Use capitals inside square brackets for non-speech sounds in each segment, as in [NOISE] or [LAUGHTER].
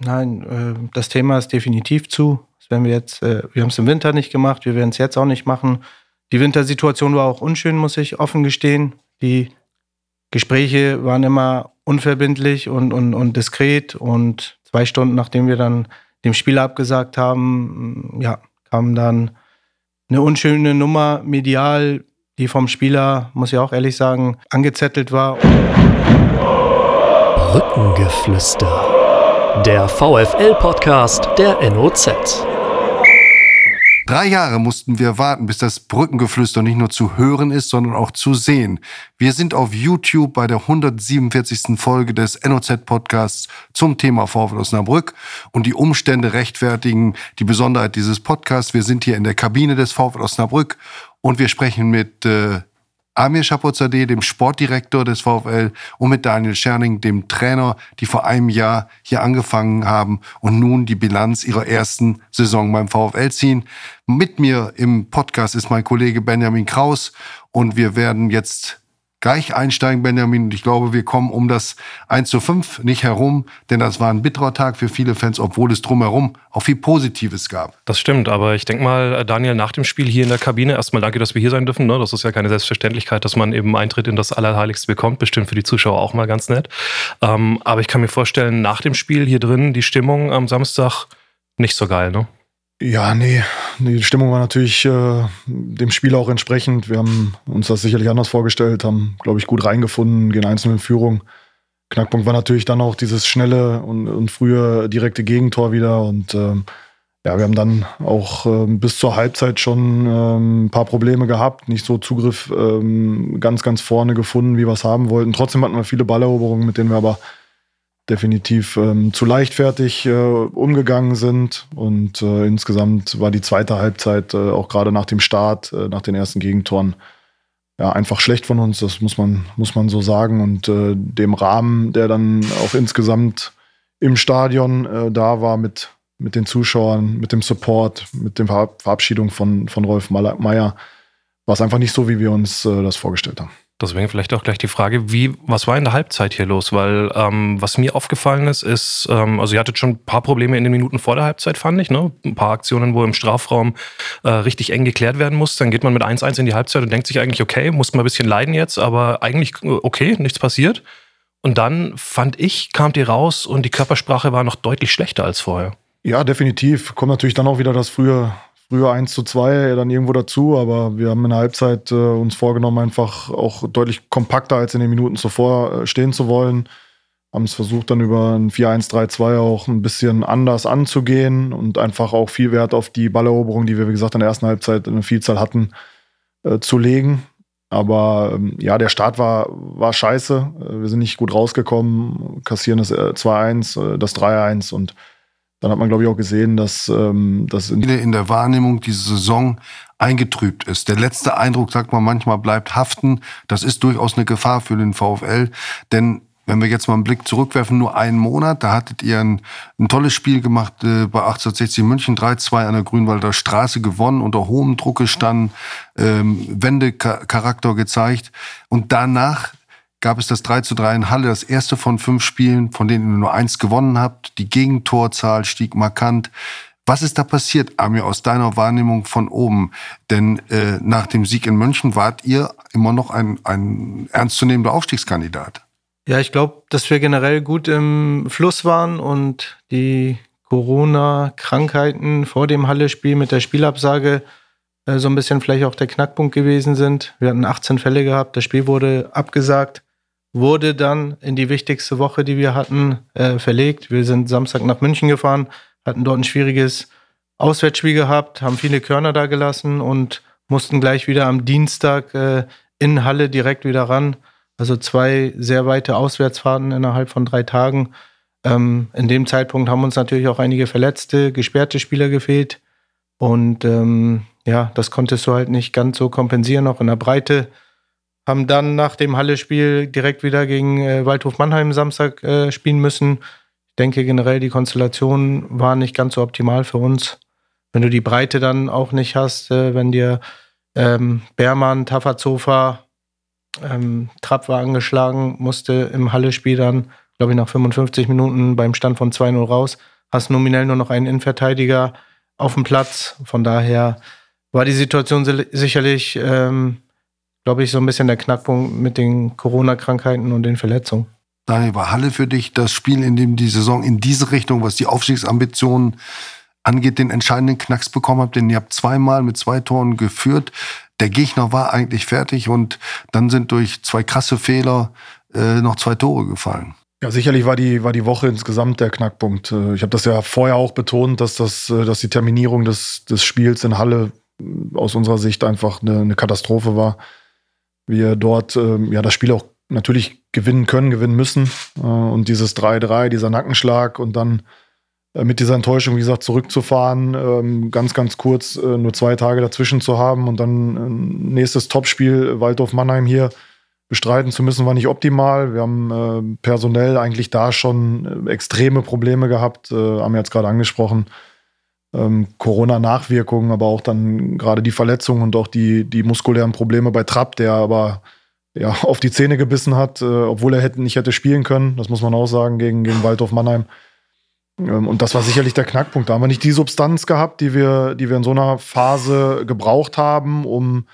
Nein, äh, das Thema ist definitiv zu. Das werden wir jetzt, äh, wir haben es im Winter nicht gemacht, wir werden es jetzt auch nicht machen. Die Wintersituation war auch unschön, muss ich offen gestehen. Die Gespräche waren immer unverbindlich und, und, und diskret und zwei Stunden nachdem wir dann dem Spieler abgesagt haben, ja, kam dann eine unschöne Nummer medial, die vom Spieler, muss ich auch ehrlich sagen, angezettelt war. Brückengeflüster. Der VFL-Podcast der NOZ. Drei Jahre mussten wir warten, bis das Brückengeflüster nicht nur zu hören ist, sondern auch zu sehen. Wir sind auf YouTube bei der 147. Folge des NOZ-Podcasts zum Thema VfL Osnabrück und die Umstände rechtfertigen die Besonderheit dieses Podcasts. Wir sind hier in der Kabine des VfL Osnabrück und wir sprechen mit äh, Amir Schapozadeh, dem Sportdirektor des VfL, und mit Daniel Scherning, dem Trainer, die vor einem Jahr hier angefangen haben und nun die Bilanz ihrer ersten Saison beim VfL ziehen. Mit mir im Podcast ist mein Kollege Benjamin Kraus und wir werden jetzt gleich einsteigen, Benjamin. Und ich glaube, wir kommen um das 1 zu 5 nicht herum, denn das war ein bitterer Tag für viele Fans, obwohl es drumherum auch viel Positives gab. Das stimmt, aber ich denke mal, äh, Daniel, nach dem Spiel hier in der Kabine, erstmal danke, dass wir hier sein dürfen. Ne? Das ist ja keine Selbstverständlichkeit, dass man eben Eintritt in das Allerheiligste bekommt. Bestimmt für die Zuschauer auch mal ganz nett. Ähm, aber ich kann mir vorstellen, nach dem Spiel hier drin, die Stimmung am Samstag nicht so geil, ne? Ja, nee, die Stimmung war natürlich äh, dem Spiel auch entsprechend. Wir haben uns das sicherlich anders vorgestellt, haben, glaube ich, gut reingefunden, gehen einzeln in Führung. Knackpunkt war natürlich dann auch dieses schnelle und, und frühe direkte Gegentor wieder. Und ähm, ja, wir haben dann auch ähm, bis zur Halbzeit schon ähm, ein paar Probleme gehabt, nicht so Zugriff ähm, ganz, ganz vorne gefunden, wie wir es haben wollten. Trotzdem hatten wir viele Balleroberungen, mit denen wir aber definitiv ähm, zu leichtfertig äh, umgegangen sind. Und äh, insgesamt war die zweite Halbzeit äh, auch gerade nach dem Start, äh, nach den ersten Gegentoren, ja, einfach schlecht von uns. Das muss man, muss man so sagen. Und äh, dem Rahmen, der dann auch insgesamt im Stadion äh, da war mit, mit den Zuschauern, mit dem Support, mit der Verabschiedung von, von Rolf Meyer, war es einfach nicht so, wie wir uns das vorgestellt haben. Deswegen vielleicht auch gleich die Frage, wie, was war in der Halbzeit hier los? Weil ähm, was mir aufgefallen ist, ist, ähm, also ihr hattet schon ein paar Probleme in den Minuten vor der Halbzeit, fand ich, ne? Ein paar Aktionen, wo im Strafraum äh, richtig eng geklärt werden muss. Dann geht man mit 1-1 in die Halbzeit und denkt sich eigentlich, okay, muss mal ein bisschen leiden jetzt, aber eigentlich äh, okay, nichts passiert. Und dann fand ich, kamt ihr raus und die Körpersprache war noch deutlich schlechter als vorher. Ja, definitiv. Kommt natürlich dann auch wieder das frühe früher 1 zu 2 dann irgendwo dazu, aber wir haben in der Halbzeit äh, uns vorgenommen, einfach auch deutlich kompakter als in den Minuten zuvor äh, stehen zu wollen. Haben es versucht, dann über ein 4-1-3-2 auch ein bisschen anders anzugehen und einfach auch viel Wert auf die Balleroberung, die wir, wie gesagt, in der ersten Halbzeit eine Vielzahl hatten, äh, zu legen. Aber ähm, ja, der Start war, war scheiße. Äh, wir sind nicht gut rausgekommen, kassieren das 2-1, äh, äh, das 3-1 und dann hat man, glaube ich, auch gesehen, dass ähm, das in, in der Wahrnehmung diese Saison eingetrübt ist. Der letzte Eindruck, sagt man manchmal, bleibt haften. Das ist durchaus eine Gefahr für den VfL, denn wenn wir jetzt mal einen Blick zurückwerfen, nur einen Monat, da hattet ihr ein, ein tolles Spiel gemacht äh, bei 1860 München, 3-2 an der Grünwalder Straße gewonnen, unter hohem Druck gestanden, ähm, Wendecharakter gezeigt. Und danach gab es das 3 zu 3 in Halle, das erste von fünf Spielen, von denen ihr nur eins gewonnen habt. Die Gegentorzahl stieg markant. Was ist da passiert, Amir, aus deiner Wahrnehmung von oben? Denn äh, nach dem Sieg in München wart ihr immer noch ein, ein ernstzunehmender Aufstiegskandidat. Ja, ich glaube, dass wir generell gut im Fluss waren und die Corona-Krankheiten vor dem Halle-Spiel mit der Spielabsage äh, so ein bisschen vielleicht auch der Knackpunkt gewesen sind. Wir hatten 18 Fälle gehabt, das Spiel wurde abgesagt wurde dann in die wichtigste Woche, die wir hatten, äh, verlegt. Wir sind Samstag nach München gefahren, hatten dort ein schwieriges Auswärtsspiel gehabt, haben viele Körner da gelassen und mussten gleich wieder am Dienstag äh, in Halle direkt wieder ran. Also zwei sehr weite Auswärtsfahrten innerhalb von drei Tagen. Ähm, in dem Zeitpunkt haben uns natürlich auch einige verletzte, gesperrte Spieler gefehlt. Und ähm, ja, das konntest du halt nicht ganz so kompensieren, auch in der Breite haben dann nach dem Halle-Spiel direkt wieder gegen äh, Waldhof Mannheim Samstag äh, spielen müssen. Ich denke generell, die Konstellation war nicht ganz so optimal für uns. Wenn du die Breite dann auch nicht hast, äh, wenn dir ähm, Bermann, Tafferzofer, ähm, Trapp war angeschlagen, musste im Halle-Spiel dann glaube ich, nach 55 Minuten beim Stand von 2-0 raus. Hast nominell nur noch einen Innenverteidiger auf dem Platz. Von daher war die Situation sicherlich, ähm, glaube ich, so ein bisschen der Knackpunkt mit den Corona-Krankheiten und den Verletzungen. Daniel, war Halle für dich das Spiel, in dem die Saison in diese Richtung, was die Aufstiegsambitionen angeht, den entscheidenden Knacks bekommen habt? Denn ihr habt zweimal mit zwei Toren geführt. Der Gegner war eigentlich fertig und dann sind durch zwei krasse Fehler äh, noch zwei Tore gefallen. Ja, sicherlich war die, war die Woche insgesamt der Knackpunkt. Äh, ich habe das ja vorher auch betont, dass, das, äh, dass die Terminierung des, des Spiels in Halle aus unserer Sicht einfach eine, eine Katastrophe war. Wir dort ähm, ja das Spiel auch natürlich gewinnen können, gewinnen müssen. Äh, und dieses 3-3, dieser Nackenschlag und dann äh, mit dieser Enttäuschung, wie gesagt, zurückzufahren, ähm, ganz, ganz kurz äh, nur zwei Tage dazwischen zu haben und dann äh, nächstes Topspiel Waldorf Mannheim hier bestreiten zu müssen, war nicht optimal. Wir haben äh, personell eigentlich da schon äh, extreme Probleme gehabt, haben wir jetzt gerade angesprochen ähm, Corona-Nachwirkungen, aber auch dann gerade die Verletzungen und auch die, die muskulären Probleme bei Trapp, der aber ja, auf die Zähne gebissen hat, äh, obwohl er hätte, nicht hätte spielen können. Das muss man auch sagen, gegen, gegen Waldorf Mannheim. Ähm, und das war sicherlich der Knackpunkt. Da haben wir nicht die Substanz gehabt, die wir, die wir in so einer Phase gebraucht haben, um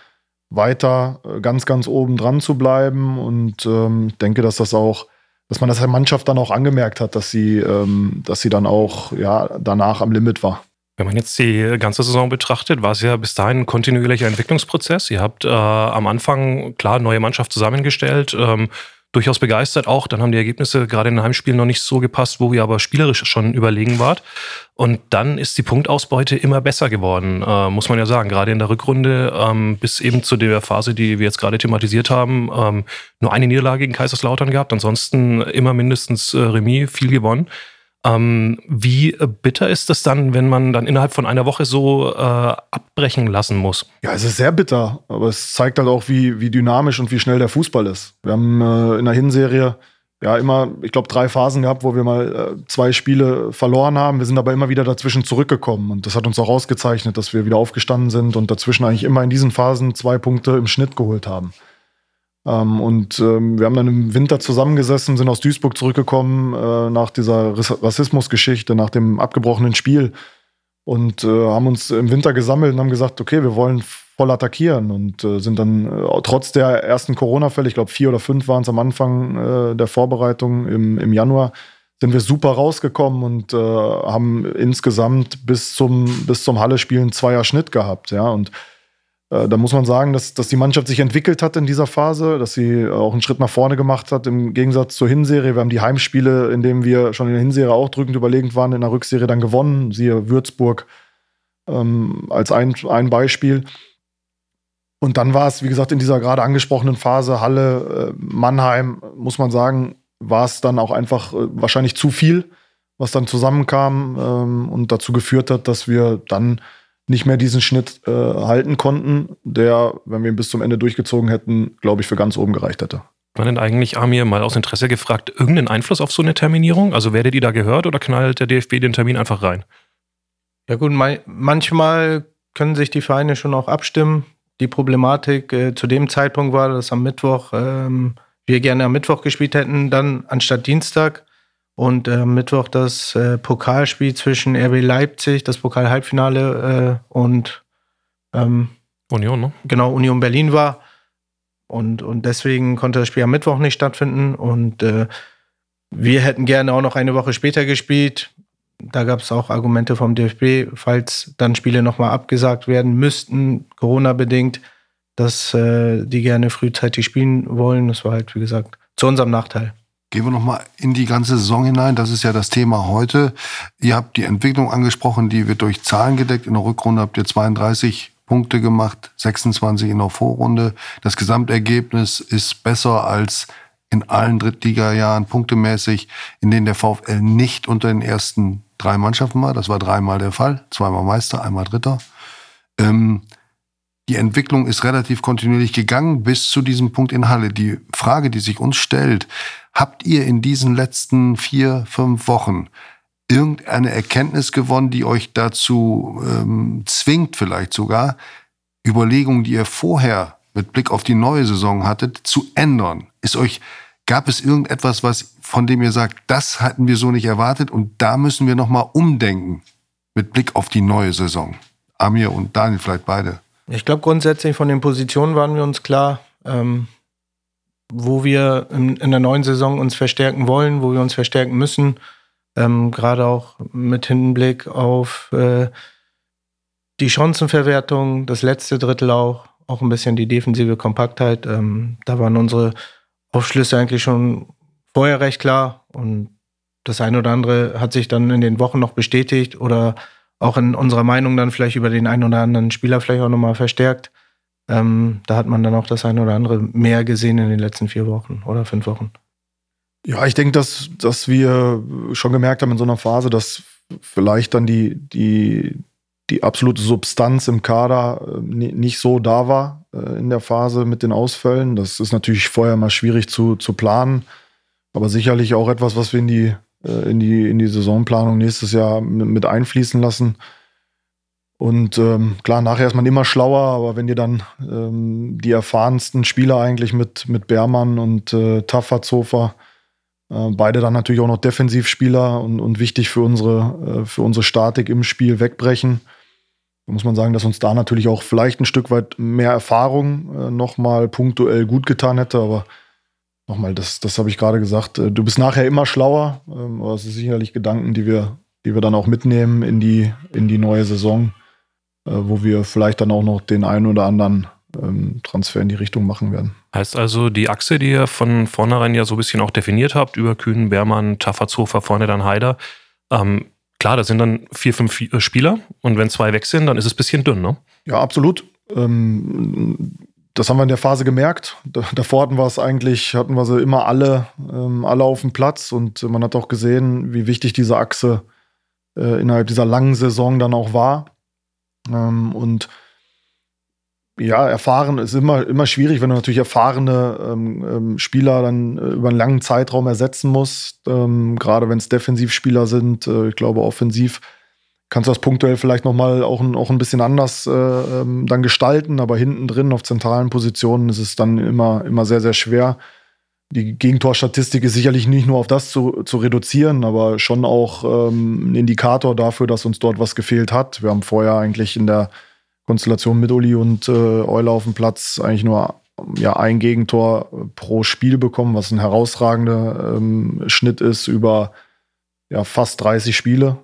weiter äh, ganz, ganz oben dran zu bleiben. Und ähm, ich denke, dass das auch, dass man das der Mannschaft dann auch angemerkt hat, dass sie, ähm, dass sie dann auch ja, danach am Limit war. Wenn man jetzt die ganze Saison betrachtet, war es ja bis dahin ein kontinuierlicher Entwicklungsprozess. Ihr habt äh, am Anfang klar neue Mannschaft zusammengestellt, ähm, durchaus begeistert auch. Dann haben die Ergebnisse gerade in den Heimspielen noch nicht so gepasst, wo ihr aber spielerisch schon überlegen wart. Und dann ist die Punktausbeute immer besser geworden, äh, muss man ja sagen. Gerade in der Rückrunde ähm, bis eben zu der Phase, die wir jetzt gerade thematisiert haben, ähm, nur eine Niederlage gegen Kaiserslautern gehabt. Ansonsten immer mindestens äh, Remis, viel gewonnen. Ähm, wie bitter ist es dann, wenn man dann innerhalb von einer Woche so äh, abbrechen lassen muss? Ja, es ist sehr bitter, aber es zeigt halt auch, wie, wie dynamisch und wie schnell der Fußball ist. Wir haben äh, in der Hinserie ja immer, ich glaube, drei Phasen gehabt, wo wir mal äh, zwei Spiele verloren haben. Wir sind aber immer wieder dazwischen zurückgekommen und das hat uns auch ausgezeichnet, dass wir wieder aufgestanden sind und dazwischen eigentlich immer in diesen Phasen zwei Punkte im Schnitt geholt haben. Ähm, und ähm, wir haben dann im Winter zusammengesessen, sind aus Duisburg zurückgekommen äh, nach dieser Rassismusgeschichte, nach dem abgebrochenen Spiel. Und äh, haben uns im Winter gesammelt und haben gesagt, okay, wir wollen voll attackieren. Und äh, sind dann äh, trotz der ersten Corona-Fälle, ich glaube vier oder fünf waren es am Anfang äh, der Vorbereitung im, im Januar, sind wir super rausgekommen und äh, haben insgesamt bis zum, bis zum Halle-Spielen zweier Schnitt gehabt, ja, und da muss man sagen, dass, dass die Mannschaft sich entwickelt hat in dieser Phase, dass sie auch einen Schritt nach vorne gemacht hat im Gegensatz zur Hinserie. Wir haben die Heimspiele, in denen wir schon in der Hinserie auch drückend überlegend waren, in der Rückserie dann gewonnen. Siehe Würzburg ähm, als ein, ein Beispiel. Und dann war es, wie gesagt, in dieser gerade angesprochenen Phase Halle, äh, Mannheim, muss man sagen, war es dann auch einfach äh, wahrscheinlich zu viel, was dann zusammenkam ähm, und dazu geführt hat, dass wir dann nicht mehr diesen Schnitt äh, halten konnten, der, wenn wir ihn bis zum Ende durchgezogen hätten, glaube ich, für ganz oben gereicht hätte. War denn eigentlich, Amir, mal aus Interesse gefragt, irgendeinen Einfluss auf so eine Terminierung? Also werdet ihr da gehört oder knallt der DFB den Termin einfach rein? Ja gut, manchmal können sich die Vereine schon auch abstimmen. Die Problematik äh, zu dem Zeitpunkt war, dass am Mittwoch ähm, wir gerne am Mittwoch gespielt hätten, dann anstatt Dienstag. Und äh, Mittwoch das äh, Pokalspiel zwischen RB Leipzig, das Pokal-Halbfinale äh, und ähm, Union, ne? Genau, Union Berlin war. Und, und deswegen konnte das Spiel am Mittwoch nicht stattfinden. Und äh, wir hätten gerne auch noch eine Woche später gespielt. Da gab es auch Argumente vom DFB, falls dann Spiele nochmal abgesagt werden müssten, Corona-bedingt, dass äh, die gerne frühzeitig spielen wollen. Das war halt, wie gesagt, zu unserem Nachteil. Gehen wir nochmal in die ganze Saison hinein. Das ist ja das Thema heute. Ihr habt die Entwicklung angesprochen, die wird durch Zahlen gedeckt. In der Rückrunde habt ihr 32 Punkte gemacht, 26 in der Vorrunde. Das Gesamtergebnis ist besser als in allen Drittliga-Jahren punktemäßig, in denen der VfL nicht unter den ersten drei Mannschaften war. Das war dreimal der Fall. Zweimal Meister, einmal Dritter. Ähm, die Entwicklung ist relativ kontinuierlich gegangen bis zu diesem Punkt in Halle. Die Frage, die sich uns stellt, habt ihr in diesen letzten vier, fünf Wochen irgendeine Erkenntnis gewonnen, die euch dazu ähm, zwingt, vielleicht sogar, Überlegungen, die ihr vorher mit Blick auf die neue Saison hattet, zu ändern? Ist euch Gab es irgendetwas, was von dem ihr sagt, das hatten wir so nicht erwartet und da müssen wir noch mal umdenken mit Blick auf die neue Saison? Amir und Daniel vielleicht beide. Ich glaube grundsätzlich von den Positionen waren wir uns klar, ähm, wo wir in, in, der neuen Saison uns verstärken wollen, wo wir uns verstärken müssen. Ähm, Gerade auch mit Hinblick auf äh, die Chancenverwertung, das letzte Drittel auch, auch ein bisschen die defensive Kompaktheit. Ähm, da waren unsere Aufschlüsse eigentlich schon vorher recht klar und das eine oder andere hat sich dann in den Wochen noch bestätigt oder auch in unserer Meinung dann vielleicht über den einen oder anderen Spieler vielleicht auch nochmal verstärkt. Ähm, da hat man dann auch das eine oder andere mehr gesehen in den letzten vier Wochen oder fünf Wochen. Ja, ich denke, dass, dass wir schon gemerkt haben in so einer Phase, dass vielleicht dann die, die, die absolute Substanz im Kader äh, nicht so da war äh, in der Phase mit den Ausfällen. Das ist natürlich vorher mal schwierig zu, zu planen, aber sicherlich auch etwas, was wir in die, in die, in die Saisonplanung nächstes Jahr mit einfließen lassen. Und ähm, klar, nachher ist man immer schlauer, aber wenn dir dann ähm, die erfahrensten Spieler eigentlich mit, mit Bermann und äh, Tafferzofer, äh, beide dann natürlich auch noch Defensivspieler und, und wichtig für unsere, äh, für unsere Statik im Spiel wegbrechen, da muss man sagen, dass uns da natürlich auch vielleicht ein Stück weit mehr Erfahrung äh, nochmal punktuell gut getan hätte. Aber nochmal, das, das habe ich gerade gesagt. Äh, du bist nachher immer schlauer. Ähm, aber es sind sicherlich Gedanken, die wir, die wir dann auch mitnehmen in die, in die neue Saison, äh, wo wir vielleicht dann auch noch den einen oder anderen ähm, Transfer in die Richtung machen werden. Heißt also, die Achse, die ihr von vornherein ja so ein bisschen auch definiert habt, über Kühn, Bermann, Tafferzhofer, vorne dann Haider, ähm, Klar, da sind dann vier, fünf äh, Spieler und wenn zwei weg sind, dann ist es ein bisschen dünn, ne? Ja, absolut. Ähm, das haben wir in der Phase gemerkt. davor hatten wir es eigentlich, hatten wir sie immer alle, ähm, alle auf dem Platz und man hat auch gesehen, wie wichtig diese Achse äh, innerhalb dieser langen Saison dann auch war. Ähm, und ja, erfahren ist immer, immer schwierig, wenn du natürlich erfahrene ähm, ähm, Spieler dann äh, über einen langen Zeitraum ersetzen musst. Ähm, gerade wenn es Defensivspieler sind, äh, ich glaube, offensiv kannst du das punktuell vielleicht nochmal auch, ein, auch ein bisschen anders äh, ähm, dann gestalten, aber hinten drin auf zentralen Positionen ist es dann immer, immer sehr, sehr schwer. Die Gegentorstatistik ist sicherlich nicht nur auf das zu, zu reduzieren, aber schon auch ähm, ein Indikator dafür, dass uns dort was gefehlt hat. Wir haben vorher eigentlich in der Konstellation mit Uli und äh, Euler auf dem Platz eigentlich nur ja, ein Gegentor pro Spiel bekommen, was ein herausragender ähm, Schnitt ist über ja, fast 30 Spiele.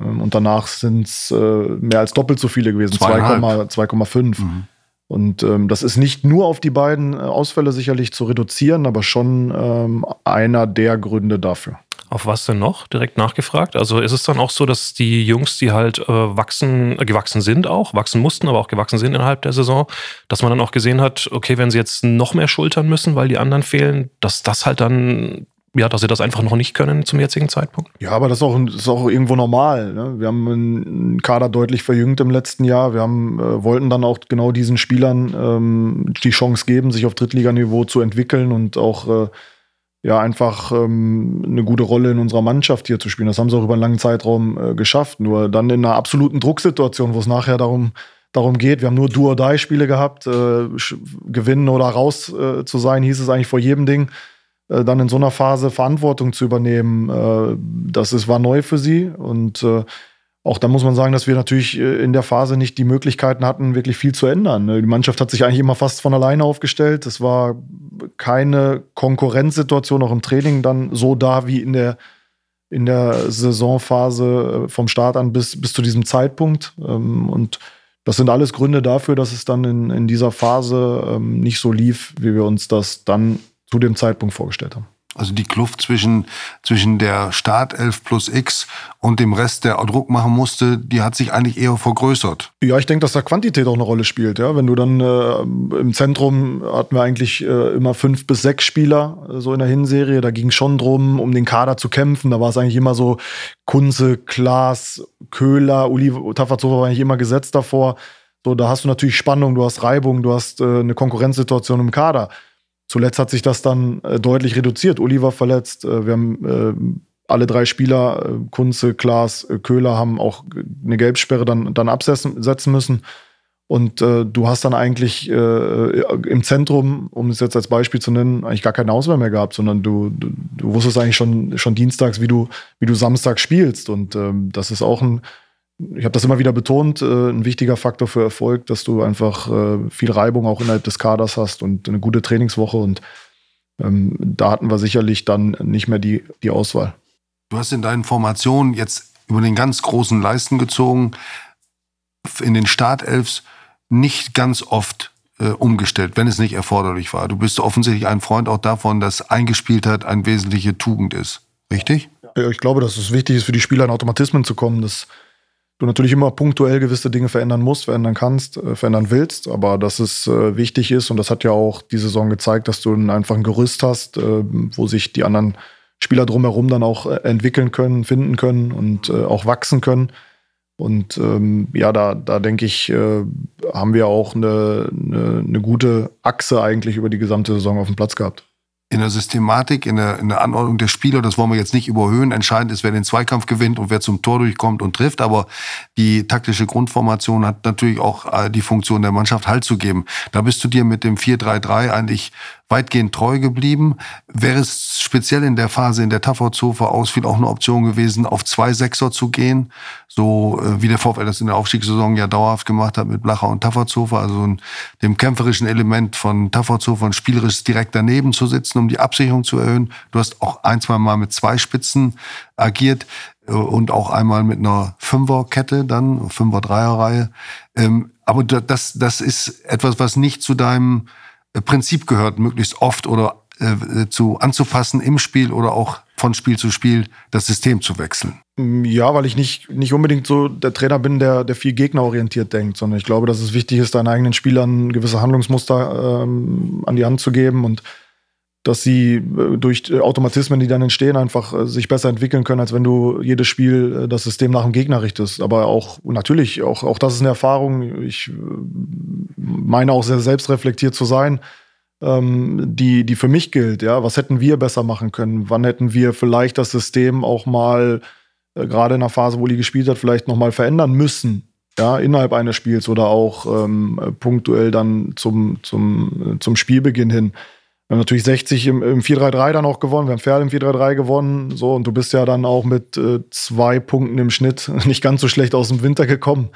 Ähm, und danach sind es äh, mehr als doppelt so viele gewesen, 2,5. Mhm. Und ähm, das ist nicht nur auf die beiden äh, Ausfälle sicherlich zu reduzieren, aber schon ähm, einer der Gründe dafür. Auf was denn noch? Direkt nachgefragt. Also ist es dann auch so, dass die Jungs, die halt äh, wachsen, äh, gewachsen sind auch, wachsen mussten, aber auch gewachsen sind innerhalb der Saison, dass man dann auch gesehen hat, okay, wenn sie jetzt noch mehr schultern müssen, weil die anderen fehlen, dass das halt dann ja, dass sie das einfach noch nicht können zum jetzigen Zeitpunkt? Ja, aber das ist auch, das ist auch irgendwo normal. Ne? Wir haben einen Kader deutlich verjüngt im letzten Jahr. Wir haben, äh, wollten dann auch genau diesen Spielern ähm, die Chance geben, sich auf Drittliganiveau zu entwickeln und auch äh, ja einfach ähm, eine gute Rolle in unserer Mannschaft hier zu spielen. Das haben sie auch über einen langen Zeitraum äh, geschafft. Nur dann in einer absoluten Drucksituation, wo es nachher darum, darum geht, wir haben nur Do-or-Die-Spiele gehabt, äh, gewinnen oder raus äh, zu sein, hieß es eigentlich vor jedem Ding. Äh, dann in so einer Phase Verantwortung zu übernehmen, äh, das ist, war neu für sie und äh, auch da muss man sagen, dass wir natürlich äh, in der Phase nicht die Möglichkeiten hatten, wirklich viel zu ändern. Ne? Die Mannschaft hat sich eigentlich immer fast von alleine aufgestellt. Es war keine Konkurrenzsituation auch im Training dann so da wie in der, in der Saisonphase äh, vom Start an bis, bis zu diesem Zeitpunkt. Ähm, und das sind alles Gründe dafür, dass es dann in, in dieser Phase ähm, nicht so lief, wie wir uns das dann zu dem Zeitpunkt vorgestellt haben. Also die Kluft zwischen, zwischen der Startelf plus X und dem Rest, der Druck machen musste, die hat sich eigentlich eher vergrößert. Ja, ich denke, dass da Quantität auch eine Rolle spielt. Ja, wenn du dann äh, im Zentrum hatten wir eigentlich äh, immer fünf bis sechs Spieler äh, so in der Hinserie. Da ging es schon drum, um den Kader zu kämpfen. Da war es eigentlich immer so Kunze, Klaas, Köhler, Uli Tafazova war eigentlich immer gesetzt davor. So, da hast du natürlich Spannung, du hast Reibung, du hast äh, eine Konkurrenzsituation im Kader. Zuletzt hat sich das dann äh, deutlich reduziert. Uli war verletzt. Äh, wir haben äh, alle drei Spieler, äh, Kunze, Klaas, äh, Köhler, haben auch eine Gelbsperre dann, dann absetzen müssen. Und äh, du hast dann eigentlich äh, im Zentrum, um es jetzt als Beispiel zu nennen, eigentlich gar keine Auswahl mehr gehabt, sondern du, du, du wusstest eigentlich schon, schon dienstags, wie du, wie du Samstag spielst. Und ähm, das ist auch ein, ich habe das immer wieder betont, äh, ein wichtiger Faktor für Erfolg, dass du einfach äh, viel Reibung auch innerhalb des Kaders hast und eine gute Trainingswoche. Und ähm, da hatten wir sicherlich dann nicht mehr die, die Auswahl. Du hast in deinen Formationen jetzt über den ganz großen Leisten gezogen, in den Startelfs nicht ganz oft äh, umgestellt, wenn es nicht erforderlich war. Du bist offensichtlich ein Freund auch davon, dass Eingespieltheit eine wesentliche Tugend ist. Richtig? Ja, ich glaube, dass es wichtig ist, für die Spieler in Automatismen zu kommen, dass du natürlich immer punktuell gewisse Dinge verändern musst, verändern kannst, äh, verändern willst, aber dass es äh, wichtig ist und das hat ja auch die Saison gezeigt, dass du einfach ein Gerüst hast, äh, wo sich die anderen Spieler drumherum dann auch äh, entwickeln können, finden können und äh, auch wachsen können. Und ähm, ja, da, da denke ich, haben wir auch eine, eine, eine gute Achse eigentlich über die gesamte Saison auf dem Platz gehabt in der Systematik, in der, in der Anordnung der Spieler, das wollen wir jetzt nicht überhöhen. Entscheidend ist, wer den Zweikampf gewinnt und wer zum Tor durchkommt und trifft. Aber die taktische Grundformation hat natürlich auch äh, die Funktion der Mannschaft Halt zu geben. Da bist du dir mit dem 4-3-3 eigentlich weitgehend treu geblieben. Wäre es speziell in der Phase, in der Tafferzofer ausfiel, auch eine Option gewesen, auf zwei Sechser zu gehen, so äh, wie der VfL das in der Aufstiegssaison ja dauerhaft gemacht hat mit Blacher und Tafferzofer, also ein, dem kämpferischen Element von Tafferzofer und spielerisch direkt daneben zu sitzen, um die Absicherung zu erhöhen. Du hast auch ein, zwei Mal mit zwei Spitzen agiert äh, und auch einmal mit einer Fünferkette dann, Fünfer-Dreier-Reihe. Ähm, aber das, das ist etwas, was nicht zu deinem Prinzip gehört, möglichst oft oder äh, zu anzupassen im Spiel oder auch von Spiel zu Spiel das System zu wechseln. Mm, ja, weil ich nicht, nicht unbedingt so der Trainer bin, der, der viel gegnerorientiert denkt, sondern ich glaube, dass es wichtig ist, deinen eigenen Spielern gewisse Handlungsmuster ähm, an die Hand zu geben und dass sie äh, durch äh, Automatismen, die dann entstehen, einfach äh, sich besser entwickeln können, als wenn du jedes Spiel das System nach dem Gegner richtest. Aber auch natürlich, auch, auch das ist eine Erfahrung. Ich meine auch sehr selbstreflektiert zu sein, ähm, die, die für mich gilt. Ja, was hätten wir besser machen können? Wann hätten wir vielleicht das System auch mal gerade in der Phase, wo die gespielt hat, vielleicht noch mal verändern müssen? Ja, innerhalb eines Spiels oder auch ähm, punktuell dann zum, zum, zum Spielbeginn hin. Wir haben natürlich 60 im, im 4-3-3 dann auch gewonnen. Wir haben Pferd im 4-3-3 gewonnen. So, und du bist ja dann auch mit äh, zwei Punkten im Schnitt [LAUGHS] nicht ganz so schlecht aus dem Winter gekommen.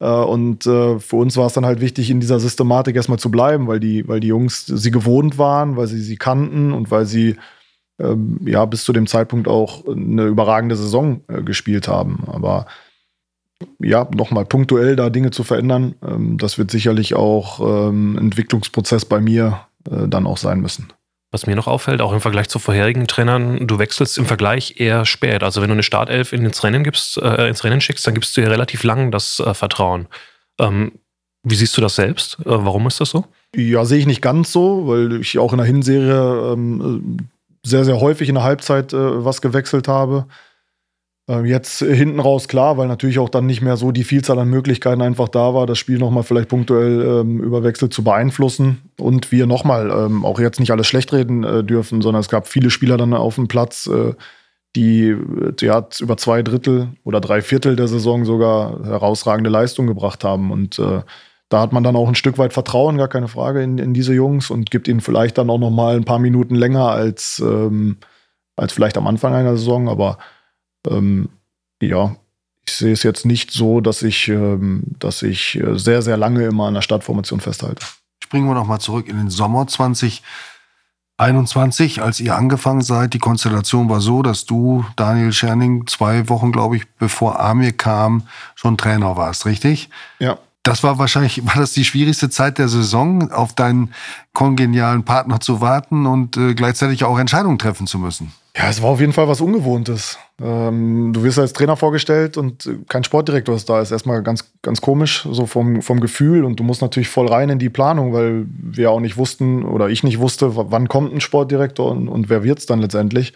Äh, und äh, für uns war es dann halt wichtig, in dieser Systematik erstmal zu bleiben, weil die, weil die Jungs sie gewohnt waren, weil sie sie kannten und weil sie ähm, ja bis zu dem Zeitpunkt auch eine überragende Saison äh, gespielt haben. Aber ja, nochmal punktuell da Dinge zu verändern, ähm, das wird sicherlich auch ähm, Entwicklungsprozess bei mir äh, dann auch sein müssen. Was mir noch auffällt, auch im Vergleich zu vorherigen Trainern, du wechselst im Vergleich eher spät. Also wenn du eine Startelf ins Rennen gibst, äh, ins Rennen schickst, dann gibst du ihr relativ lang das äh, Vertrauen. Ähm, wie siehst du das selbst? Äh, warum ist das so? Ja, sehe ich nicht ganz so, weil ich auch in der Hinserie ähm, sehr, sehr häufig in der Halbzeit äh, was gewechselt habe. Ähm, jetzt hinten raus klar, weil natürlich auch dann nicht mehr so die Vielzahl an Möglichkeiten einfach da war, das Spiel nochmal vielleicht punktuell ähm, überwechselt zu beeinflussen. Und wir nochmal ähm, auch jetzt nicht alles schlecht reden äh, dürfen, sondern es gab viele Spieler dann auf dem Platz, äh, die äh, ja, über zwei Drittel oder drei Viertel der Saison sogar herausragende Leistung gebracht haben. Und äh, da hat man dann auch ein Stück weit Vertrauen, gar keine Frage, in, in diese Jungs und gibt ihnen vielleicht dann auch nochmal ein paar Minuten länger als, ähm, als vielleicht am Anfang einer Saison. Aber ähm, ja, ich sehe es jetzt nicht so, dass ich, ähm, dass ich äh, sehr, sehr lange immer an der Startformation festhalte. Springen wir noch mal zurück in den Sommer 2021, als ihr angefangen seid. Die Konstellation war so, dass du, Daniel Scherning, zwei Wochen, glaube ich, bevor Amir kam, schon Trainer warst, richtig? Ja. Das war wahrscheinlich, [LAUGHS] war das die schwierigste Zeit der Saison, auf deinen kongenialen Partner zu warten und äh, gleichzeitig auch Entscheidungen treffen zu müssen? Ja, es war auf jeden Fall was Ungewohntes. Ähm, du wirst als Trainer vorgestellt und kein Sportdirektor ist da. Ist erstmal ganz, ganz komisch, so vom, vom Gefühl. Und du musst natürlich voll rein in die Planung, weil wir auch nicht wussten oder ich nicht wusste, wann kommt ein Sportdirektor und, und wer es dann letztendlich.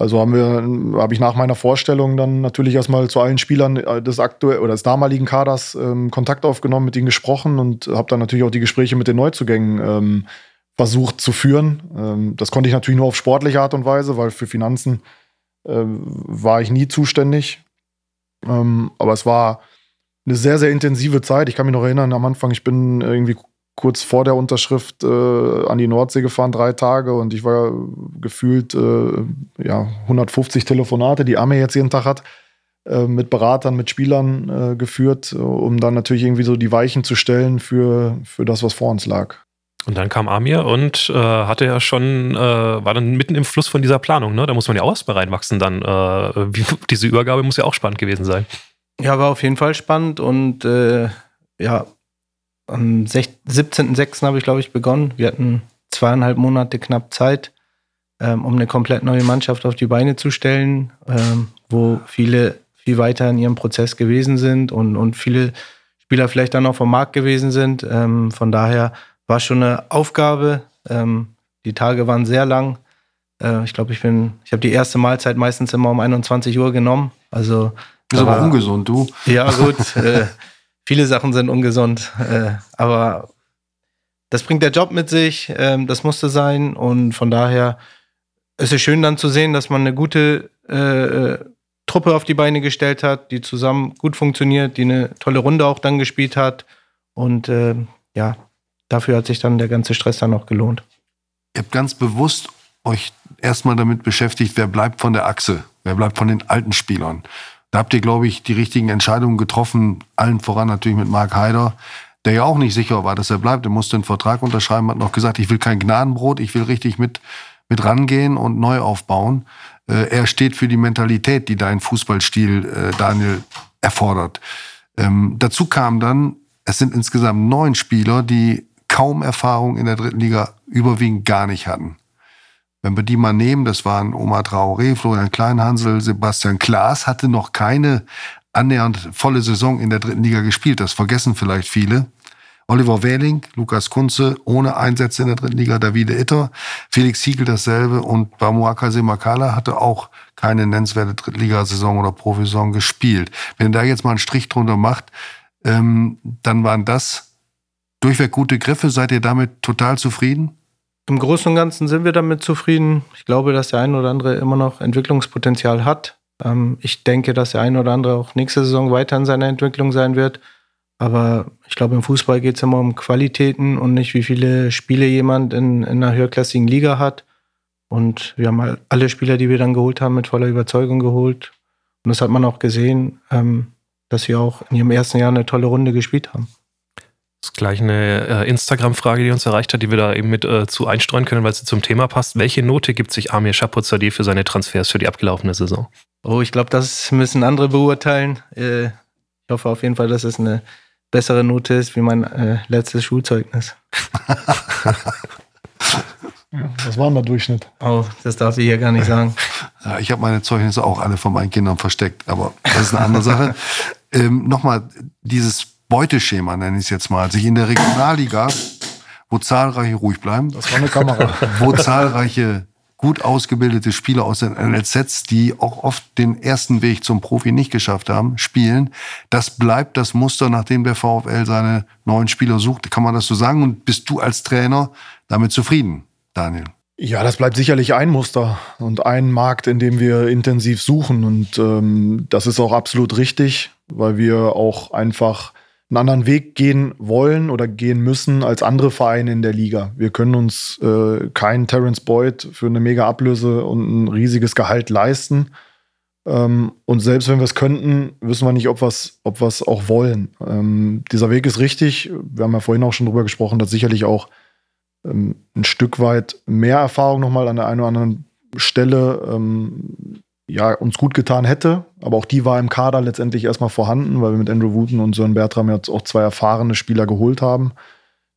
Also haben wir, habe ich nach meiner Vorstellung dann natürlich erstmal zu allen Spielern äh, des aktuell oder des damaligen Kaders ähm, Kontakt aufgenommen, mit ihnen gesprochen und habe dann natürlich auch die Gespräche mit den Neuzugängen ähm, versucht zu führen. Ähm, das konnte ich natürlich nur auf sportliche Art und Weise, weil für Finanzen äh, war ich nie zuständig. Ähm, aber es war eine sehr, sehr intensive Zeit. Ich kann mich noch erinnern, am Anfang, ich bin irgendwie kurz vor der Unterschrift äh, an die Nordsee gefahren, drei Tage, und ich war gefühlt äh, ja, 150 Telefonate, die Arme jetzt jeden Tag hat, äh, mit Beratern, mit Spielern äh, geführt, um dann natürlich irgendwie so die Weichen zu stellen für, für das, was vor uns lag. Und dann kam Amir und äh, hatte ja schon, äh, war dann mitten im Fluss von dieser Planung, ne? Da muss man ja auch erstmal reinwachsen dann. Äh, wie, diese Übergabe muss ja auch spannend gewesen sein. Ja, war auf jeden Fall spannend und äh, ja, am 17.06. habe ich, glaube ich, begonnen. Wir hatten zweieinhalb Monate knapp Zeit, ähm, um eine komplett neue Mannschaft auf die Beine zu stellen, ähm, wo viele viel weiter in ihrem Prozess gewesen sind und, und viele Spieler vielleicht dann auch vom Markt gewesen sind. Ähm, von daher war schon eine Aufgabe. Ähm, die Tage waren sehr lang. Äh, ich glaube, ich bin, ich habe die erste Mahlzeit meistens immer um 21 Uhr genommen. Also ist aber ungesund, du. Ja, [LAUGHS] gut. äh, viele Sachen sind ungesund. Äh, aber das bringt der Job mit sich. Ähm, das musste sein. Und von daher ist es schön dann zu sehen, dass man eine gute äh, äh, Truppe auf die Beine gestellt hat, die zusammen gut funktioniert, die eine tolle Runde auch dann gespielt hat. Und äh, ja, dafür hat sich dann der ganze Stress dann auch gelohnt. Ihr habt ganz bewusst euch erstmal damit beschäftigt, wer bleibt von der Achse, wer bleibt von den alten Spielern. Da habt ihr, glaube ich, die richtigen Entscheidungen getroffen, allen voran natürlich mit Mark Haider, der ja auch nicht sicher war, dass er bleibt. Er musste einen Vertrag unterschreiben, hat noch gesagt, ich will kein Gnadenbrot, ich will richtig mit, mit rangehen und neu aufbauen. Äh, er steht für die Mentalität, die dein Fußballstil, äh, Daniel, erfordert. Ähm, dazu kam dann, es sind insgesamt neun Spieler, die kaum Erfahrung in der dritten Liga überwiegend gar nicht hatten. Wenn wir die mal nehmen, das waren Omar Traoré, Florian Kleinhansel, Sebastian Klaas, hatte noch keine annähernd volle Saison in der dritten Liga gespielt. Das vergessen vielleicht viele. Oliver Wähling, Lukas Kunze ohne Einsätze in der dritten Liga, Davide Itter, Felix Siegel dasselbe und Bamuaka Semakala hatte auch keine nennenswerte Drittligasaison oder Profisaison gespielt. Wenn da jetzt mal einen Strich drunter macht, ähm, dann waren das durchweg gute Griffe. Seid ihr damit total zufrieden? Im Großen und Ganzen sind wir damit zufrieden. Ich glaube, dass der ein oder andere immer noch Entwicklungspotenzial hat. Ähm, ich denke, dass der ein oder andere auch nächste Saison weiter in seiner Entwicklung sein wird. Aber ich glaube, im Fußball geht es immer um Qualitäten und nicht, wie viele Spiele jemand in, in einer höherklassigen Liga hat. Und wir haben alle Spieler, die wir dann geholt haben, mit voller Überzeugung geholt. Und das hat man auch gesehen, ähm, dass sie auch in ihrem ersten Jahr eine tolle Runde gespielt haben. Das ist gleich eine äh, Instagram-Frage, die uns erreicht hat, die wir da eben mit äh, zu einstreuen können, weil sie zum Thema passt. Welche Note gibt sich Amir Chapozadeh für seine Transfers für die abgelaufene Saison? Oh, ich glaube, das müssen andere beurteilen. Äh, ich hoffe auf jeden Fall, dass es eine bessere Note ist wie mein äh, letztes Schulzeugnis. ja, was war denn der Durchschnitt? Oh, das darf ich hier gar nicht sagen. [LAUGHS] Ja, ich habe meine Zeugnisse auch alle von meinen Kindern versteckt, aber das ist eine andere Sache. [LAUGHS] Ähm, Nochmal, dieses Beuteschema, nenne ich es jetzt mal, sich in der Regionalliga, wo zahlreiche, ruhig bleiben, das war eine Kamera, [LAUGHS] wo zahlreiche gut ausgebildete Spieler aus den NLZs, die auch oft den ersten Weg zum Profi nicht geschafft haben, spielen. Das bleibt das Muster, nachdem der VfL seine neuen Spieler sucht. Kann man das so sagen? Und bist du als Trainer damit zufrieden, Daniel? Ja, das bleibt sicherlich ein Muster und ein Markt, in dem wir intensiv suchen. Und ähm, das ist auch absolut richtig, weil wir auch einfach einen anderen Weg gehen wollen oder gehen müssen als andere Vereine in der Liga. Wir können uns äh, keinen Terence Boyd für eine mega Ablöse und ein riesiges Gehalt leisten. Ähm, und selbst wenn wir es könnten, wissen wir nicht, ob wir es ob auch wollen. Ähm, dieser Weg ist richtig. Wir haben ja vorhin auch schon drüber gesprochen, dass sicherlich auch ähm, ein Stück weit mehr Erfahrung nochmal an der einen oder anderen Stelle ähm, ja, uns gut getan hätte. Aber auch die war im Kader letztendlich erstmal vorhanden, weil wir mit Andrew Wooten und Sören Bertram jetzt auch zwei erfahrene Spieler geholt haben,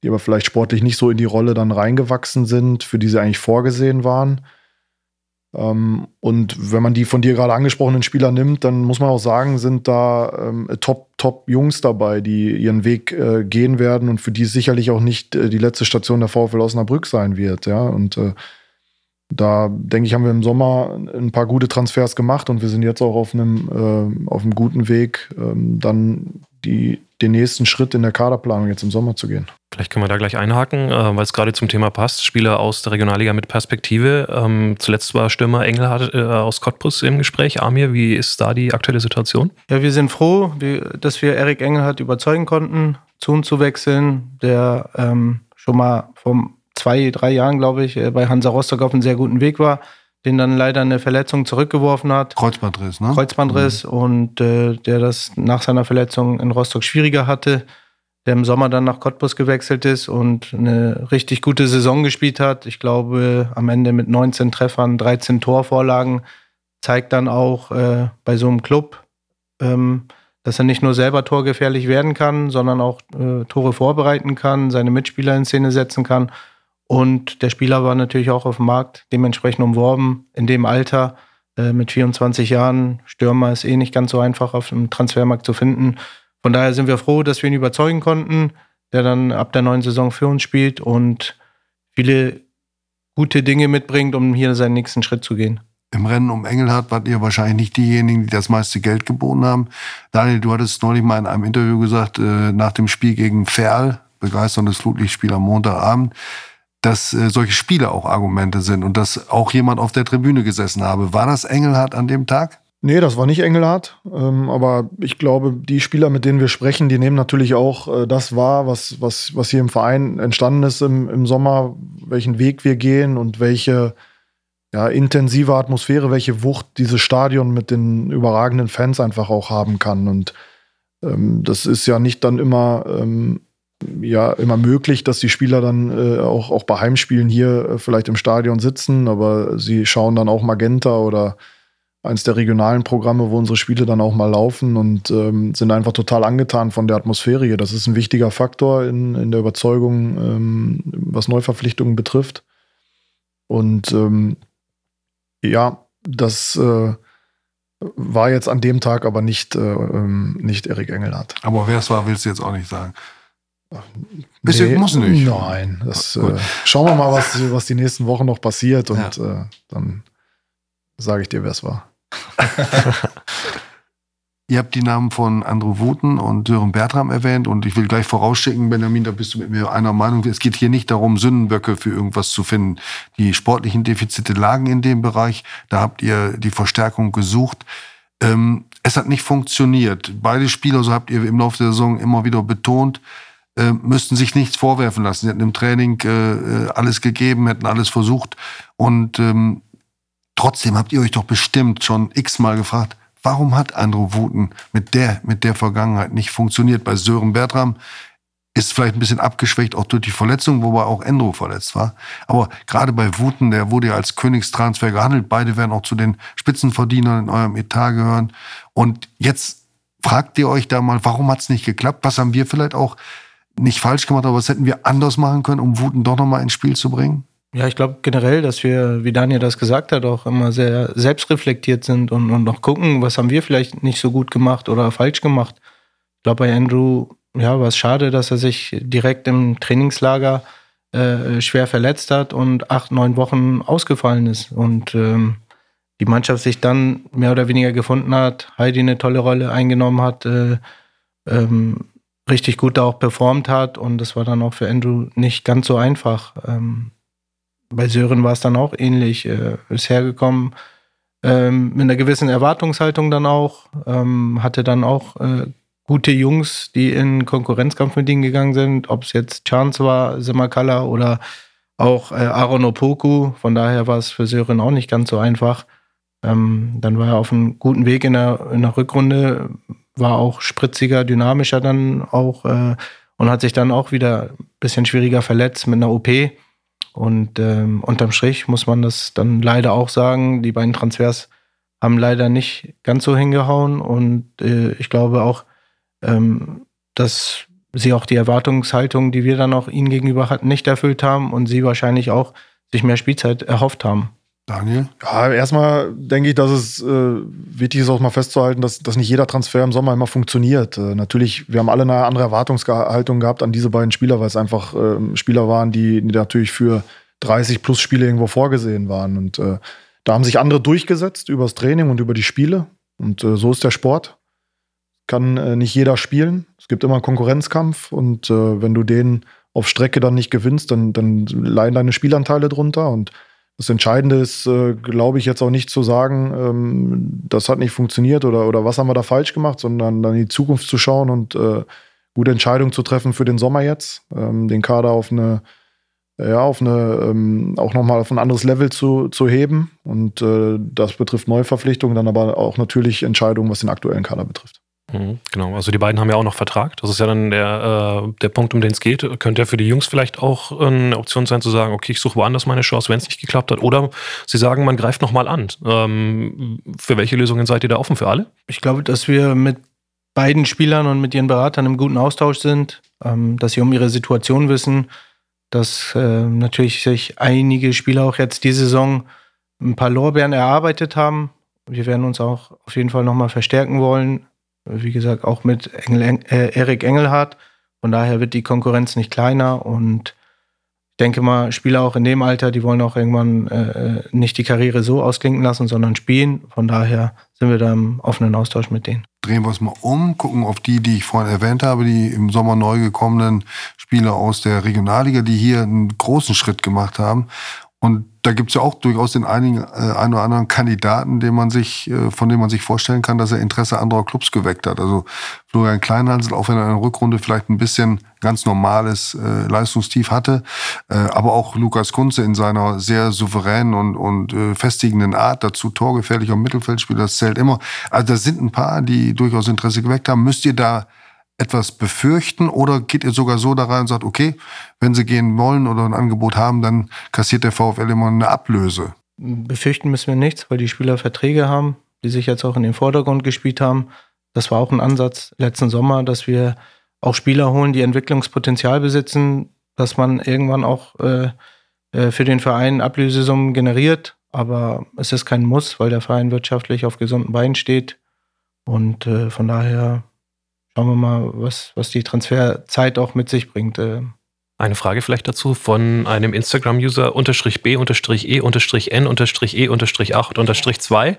die aber vielleicht sportlich nicht so in die Rolle dann reingewachsen sind, für die sie eigentlich vorgesehen waren. Ähm, und wenn man die von dir gerade angesprochenen Spieler nimmt, dann muss man auch sagen, sind da ähm, top, top Jungs dabei, die ihren Weg äh, gehen werden und für die sicherlich auch nicht äh, die letzte Station der VfL Osnabrück sein wird. Ja, und äh, da denke ich, haben wir im Sommer ein paar gute Transfers gemacht und wir sind jetzt auch auf einem, äh, auf einem guten Weg, ähm, dann die, den nächsten Schritt in der Kaderplanung jetzt im Sommer zu gehen. Vielleicht können wir da gleich einhaken, äh, weil es gerade zum Thema passt. Spieler aus der Regionalliga mit Perspektive. Ähm, zuletzt war Stürmer Engelhardt äh, aus Cottbus im Gespräch. Amir, wie ist da die aktuelle Situation? Ja, wir sind froh, dass wir Erik Engelhardt überzeugen konnten, zu uns zu wechseln, der ähm, schon mal vor zwei, drei Jahren, glaube ich, äh, bei Hansa Rostock auf einem sehr guten Weg war den dann leider eine Verletzung zurückgeworfen hat. Kreuzbandriss, ne? Kreuzbandriss mhm. und äh, der das nach seiner Verletzung in Rostock schwieriger hatte, der im Sommer dann nach Cottbus gewechselt ist und eine richtig gute Saison gespielt hat. Ich glaube, am Ende mit 19 Treffern, 13 Torvorlagen, zeigt dann auch äh, bei so einem Club, ähm, dass er nicht nur selber torgefährlich werden kann, sondern auch äh, Tore vorbereiten kann, seine Mitspieler in Szene setzen kann und der Spieler war natürlich auch auf dem Markt dementsprechend umworben in dem Alter. Äh, mit 24 Jahren, Stürmer ist eh nicht ganz so einfach auf dem Transfermarkt zu finden. Von daher sind wir froh, dass wir ihn überzeugen konnten, der dann ab der neuen Saison für uns spielt und viele gute Dinge mitbringt, um hier seinen nächsten Schritt zu gehen. Im Rennen um Engelhardt wart ihr wahrscheinlich nicht diejenigen, die das meiste Geld geboten haben. Daniel, du hattest neulich mal in einem Interview gesagt, äh, nach dem Spiel gegen Ferl, begeisterndes Flutlichtspiel am Montagabend, dass äh, solche Spiele auch Argumente sind und dass auch jemand auf der Tribüne gesessen habe. War das Engelhardt an dem Tag? Nee, das war nicht Engelhardt. Ähm, aber ich glaube, die Spieler, mit denen wir sprechen, die nehmen natürlich auch äh, das wahr, was, was, was hier im Verein entstanden ist im, im Sommer, welchen Weg wir gehen und welche ja, intensive Atmosphäre, welche Wucht dieses Stadion mit den überragenden Fans einfach auch haben kann. Und ähm, das ist ja nicht dann immer ähm, ja immer möglich, dass die Spieler dann äh, auch, auch bei Heimspielen hier äh, vielleicht im Stadion sitzen, aber sie schauen dann auch Magenta oder eins der regionalen Programme, wo unsere Spiele dann auch mal laufen und ähm, sind einfach total angetan von der Atmosphäre hier. Das ist ein wichtiger Faktor in, in der Überzeugung, ähm, was Neuverpflichtungen betrifft. Und ähm, ja, das äh, war jetzt an dem Tag aber nicht, äh, ähm, nicht Erik Engelhardt. Aber wer es war, willst du jetzt auch nicht sagen. Nee, muss nicht. Nein. Das, äh, schauen wir mal, was, was die nächsten Wochen noch passiert und ja. äh, dann sage ich dir, wer es war. [LAUGHS] Ihr habt die Namen von Andrew Wuten und Sören Bertram erwähnt und ich will gleich vorausschicken, Benjamin, da bist du mit mir einer Meinung. Es geht hier nicht darum, Sündenböcke für irgendwas zu finden. Die sportlichen Defizite lagen in dem Bereich. Da habt ihr die Verstärkung gesucht. Ähm, es hat nicht funktioniert. Beide Spieler, so habt ihr im Laufe der Saison immer wieder betont, äh, müssten sich nichts vorwerfen lassen. Sie hätten im Training äh, äh, alles gegeben, hätten alles versucht. Und ähm, trotzdem habt ihr euch doch bestimmt schon x-mal gefragt, warum hat Andrew Wuten mit der, mit der Vergangenheit nicht funktioniert? Bei Sören Bertram ist vielleicht ein bisschen abgeschwächt, auch durch die Verletzung, wobei auch Endro verletzt war. Aber gerade bei Wuten, der wurde ja als Königstransfer gehandelt. Beide werden auch zu den Spitzenverdienern in eurem Etat gehören. Und jetzt fragt ihr euch da mal, warum hat es nicht geklappt? Was haben wir vielleicht auch nicht falsch gemacht, aber was hätten wir anders machen können, um Wuten doch nochmal ins Spiel zu bringen? Ja, ich glaube generell, dass wir, wie Daniel das gesagt hat, auch immer sehr selbstreflektiert sind und, und auch gucken, was haben wir vielleicht nicht so gut gemacht oder falsch gemacht. Ich glaube, bei Andrew, ja, war es schade, dass er sich direkt im Trainingslager äh, schwer verletzt hat und acht, neun Wochen ausgefallen ist. Und ähm, die Mannschaft sich dann mehr oder weniger gefunden hat, Heidi eine tolle Rolle eingenommen hat, äh, ähm, richtig gut da auch performt hat und das war dann auch für Andrew nicht ganz so einfach. Ähm, bei Sören war es dann auch ähnlich, äh, ist hergekommen ähm, mit einer gewissen Erwartungshaltung dann auch, ähm, hatte dann auch äh, gute Jungs, die in Konkurrenzkampf mit ihm gegangen sind, ob es jetzt Chance war, Simakala oder auch äh, Aaron Opoku, von daher war es für Sören auch nicht ganz so einfach. Ähm, dann war er auf einem guten Weg in der, in der Rückrunde, war auch spritziger, dynamischer dann auch äh, und hat sich dann auch wieder ein bisschen schwieriger verletzt mit einer OP. Und ähm, unterm Strich muss man das dann leider auch sagen, die beiden Transfers haben leider nicht ganz so hingehauen. Und äh, ich glaube auch, ähm, dass sie auch die Erwartungshaltung, die wir dann auch ihnen gegenüber hatten, nicht erfüllt haben und sie wahrscheinlich auch sich mehr Spielzeit erhofft haben. Daniel? Ja, erstmal denke ich, dass es äh, wichtig ist, auch mal festzuhalten, dass, dass nicht jeder Transfer im Sommer immer funktioniert. Äh, natürlich, wir haben alle eine andere Erwartungshaltung gehabt an diese beiden Spieler, weil es einfach äh, Spieler waren, die, die, natürlich für 30 plus Spiele irgendwo vorgesehen waren. Und äh, da haben sich andere durchgesetzt über das Training und über die Spiele. Und äh, so ist der Sport. kann äh, nicht jeder spielen. Es gibt immer einen Konkurrenzkampf und wenn du den auf Strecke dann nicht gewinnst, dann, dann leiden deine Spielanteile drunter. Und das Entscheidende ist, äh, glaube ich, jetzt auch nicht zu sagen, ähm, das hat nicht funktioniert oder, oder was haben wir da falsch gemacht, sondern dann in die Zukunft zu schauen und äh, gute Entscheidungen zu treffen für den Sommer jetzt, ähm, den Kader auf eine, ja, auf eine, ähm, auch nochmal auf ein anderes Level zu, zu heben. Und äh, das betrifft Neuverpflichtungen, dann aber auch natürlich Entscheidungen, was den aktuellen Kader betrifft. Mhm, genau, also die beiden haben ja auch noch Vertrag. Das ist ja dann der, äh, der Punkt, um den es geht. Könnte ja für die Jungs vielleicht auch eine Option sein, zu sagen, okay, ich suche woanders meine Chance, wenn es nicht geklappt hat. Oder sie sagen, man greift nochmal an. Ähm, für welche Lösungen seid ihr da offen? Für alle? Ich glaube, dass wir mit beiden Spielern und mit ihren Beratern im guten Austausch sind, ähm, dass sie um ihre Situation wissen, dass äh, natürlich sich einige Spieler auch jetzt diese Saison ein paar Lorbeeren erarbeitet haben. Wir werden uns auch auf jeden Fall nochmal verstärken wollen wie gesagt, auch mit Engel, äh, Erik Engelhardt. Von daher wird die Konkurrenz nicht kleiner und ich denke mal, Spieler auch in dem Alter, die wollen auch irgendwann äh, nicht die Karriere so ausklingen lassen, sondern spielen. Von daher sind wir da im offenen Austausch mit denen. Drehen wir es mal um, gucken auf die, die ich vorhin erwähnt habe, die im Sommer neu gekommenen Spieler aus der Regionalliga, die hier einen großen Schritt gemacht haben. Und da gibt's ja auch durchaus den einigen, äh, einen oder anderen Kandidaten, den man sich, äh, von dem man sich vorstellen kann, dass er Interesse anderer Clubs geweckt hat. Also Florian Kleinhansel, auch wenn er in der Rückrunde vielleicht ein bisschen ganz normales äh, Leistungstief hatte, äh, aber auch Lukas Kunze in seiner sehr souveränen und, und äh, festigenden Art, dazu torgefährlicher Mittelfeldspieler, das zählt immer. Also da sind ein paar, die durchaus Interesse geweckt haben. Müsst ihr da etwas befürchten oder geht ihr sogar so da rein und sagt, okay, wenn sie gehen wollen oder ein Angebot haben, dann kassiert der VfL immer eine Ablöse? Befürchten müssen wir nichts, weil die Spieler Verträge haben, die sich jetzt auch in den Vordergrund gespielt haben. Das war auch ein Ansatz letzten Sommer, dass wir auch Spieler holen, die Entwicklungspotenzial besitzen, dass man irgendwann auch äh, äh für den Verein Ablösesummen generiert. Aber es ist kein Muss, weil der Verein wirtschaftlich auf gesunden Beinen steht. Und äh, von daher schauen wir mal, was, was die Transferzeit auch mit sich bringt. Äh. Eine Frage vielleicht dazu von einem Instagram-User unterstrich B unterstrich E unterstrich N unterstrich E unterstrich 8 unterstrich 2.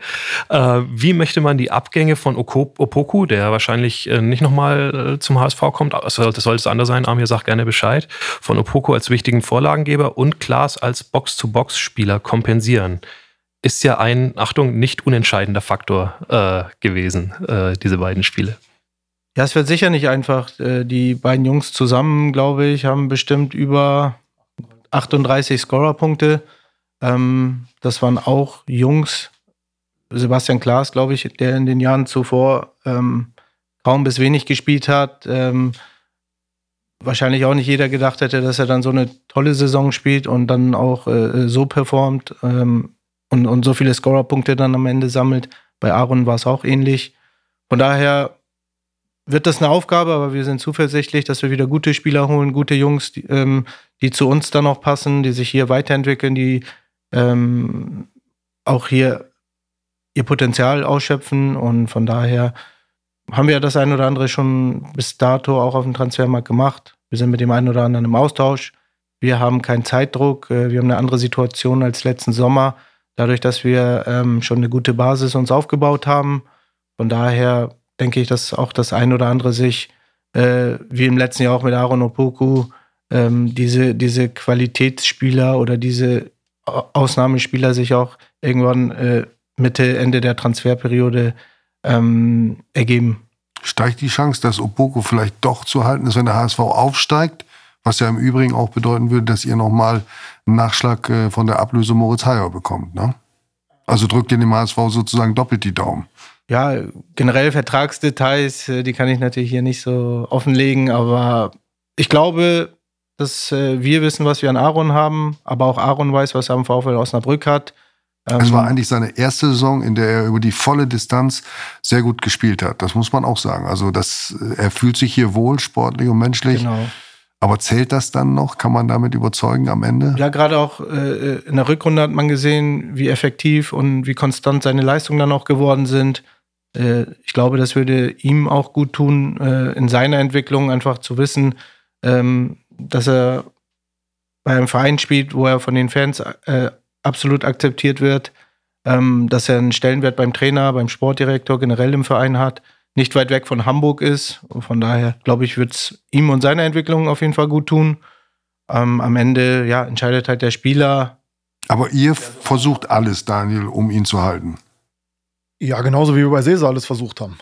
Äh, wie möchte man die Abgänge von Opoku, der wahrscheinlich äh, nicht nochmal zum HSV kommt, das sollte es anders sein, Amir sagt gerne Bescheid, von Opoku als wichtigen Vorlagengeber und Klaas als Box-to-Box-Spieler kompensieren? Ist ja ein, Achtung, nicht unentscheidender Faktor äh, gewesen, äh, diese beiden Spiele. Ja, es wird sicher nicht einfach. Äh, die beiden Jungs zusammen, glaube ich, haben bestimmt über 38 Scorerpunkte. Ähm, das waren auch Jungs. Sebastian Klaas, glaube ich, der in den Jahren zuvor ähm, kaum bis wenig gespielt hat. Ähm, wahrscheinlich auch nicht jeder gedacht hätte, dass er dann so eine tolle Saison spielt und dann auch äh, so performt und, und so viele Scorerpunkte dann am Ende sammelt. Bei Aaron war es auch ähnlich. Von daher wird das eine Aufgabe, aber wir sind zuversichtlich, dass wir wieder gute Spieler holen, gute Jungs, die, ähm, die zu uns dann auch passen, die sich hier weiterentwickeln, die ähm, auch hier ihr Potenzial ausschöpfen. Und von daher haben wir das ein oder andere schon bis dato auch auf dem Transfermarkt gemacht. Wir sind mit dem einen oder anderen im Austausch. Wir haben keinen Zeitdruck. Äh, wir haben eine andere Situation als letzten Sommer, dadurch, dass wir ähm, schon eine gute Basis uns aufgebaut haben. Von daher denke ich, dass auch das ein oder andere sich, äh, wie im letzten Jahr auch mit Aaron Opoku, ähm, diese, diese Qualitätsspieler oder diese Ausnahmespieler sich auch irgendwann äh, Mitte, Ende der Transferperiode ähm, ergeben. Steigt die Chance, dass Opoku vielleicht doch zu halten ist, wenn der HSV aufsteigt? Was ja im Übrigen auch bedeuten würde, dass ihr nochmal einen Nachschlag äh, von der Ablöse Moritz Heyer bekommt. Ne? Also drückt ihr dem HSV sozusagen doppelt die Daumen ja, generell Vertragsdetails, äh, die kann ich natürlich hier nicht so offenlegen, aber ich glaube, dass äh, wir wissen, was wir an Aaron haben, aber auch Aaron weiß, was er am VfL Osnabrück hat. Es war ähm, eigentlich seine erste Saison, in der er über die volle Distanz sehr gut gespielt hat. Das muss man auch sagen. Also das, er fühlt sich hier wohl, sportlich und menschlich. Genau. Aber zählt das dann noch? Kann man damit überzeugen am Ende? Ja, gerade auch äh, in der Rückrunde hat man gesehen, wie effektiv und wie konstant seine Leistungen dann auch geworden sind. Äh, ich glaube, das würde ihm auch gut tun, äh, in seiner Entwicklung einfach zu wissen, ähm, dass er bei einem Verein spielt, wo er von den Fans äh, absolut akzeptiert wird, ähm, dass er einen Stellenwert beim Trainer, beim Sportdirektor generell im Verein hat. nicht weit weg von Hamburg ist. Von daher glaube ich, wird es ihm und seiner Entwicklung auf jeden Fall gut tun. Ähm, am Ende ja, entscheidet halt der Spieler. Aber ihr versucht alles, Daniel, um ihn zu halten. Ja, genauso wie wir bei Cesar alles versucht haben.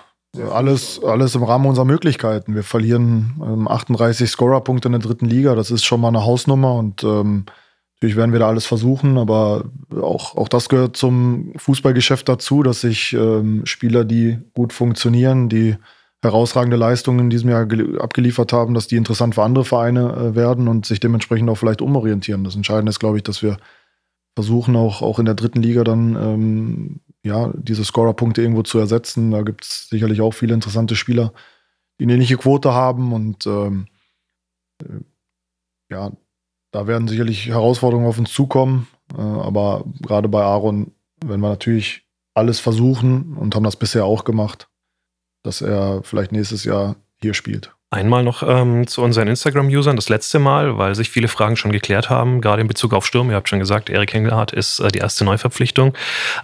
Alles, alles im Rahmen unserer Möglichkeiten. Wir verlieren ähm, 38 Scorerpunkte in der dritten Liga. Das ist schon mal eine Hausnummer und ähm, natürlich werden wir da alles versuchen, aber auch, auch das gehört zum Fußballgeschäft dazu, dass sich ähm, Spieler, die gut funktionieren, die herausragende Leistungen in diesem Jahr abgeliefert haben, dass die interessant für andere Vereine äh, werden und sich dementsprechend auch vielleicht umorientieren. Das Entscheidende ist, glaube ich, dass wir versuchen, auch, auch in der dritten Liga dann ähm, ja, diese Scorerpunkte irgendwo zu ersetzen. Da gibt es sicherlich auch viele interessante Spieler, die eine ähnliche Quote haben und ähm, äh, ja, da werden sicherlich Herausforderungen auf uns zukommen. Äh, aber gerade bei Aaron, wenn wir natürlich alles versuchen und haben das bisher auch gemacht, dass er vielleicht nächstes Jahr hier spielt. Einmal noch ähm, zu unseren Instagram-Usern, das letzte Mal, weil sich viele Fragen schon geklärt haben, gerade in Bezug auf Sturm. Ihr habt schon gesagt, Erik Engelhardt ist äh, die erste Neuverpflichtung.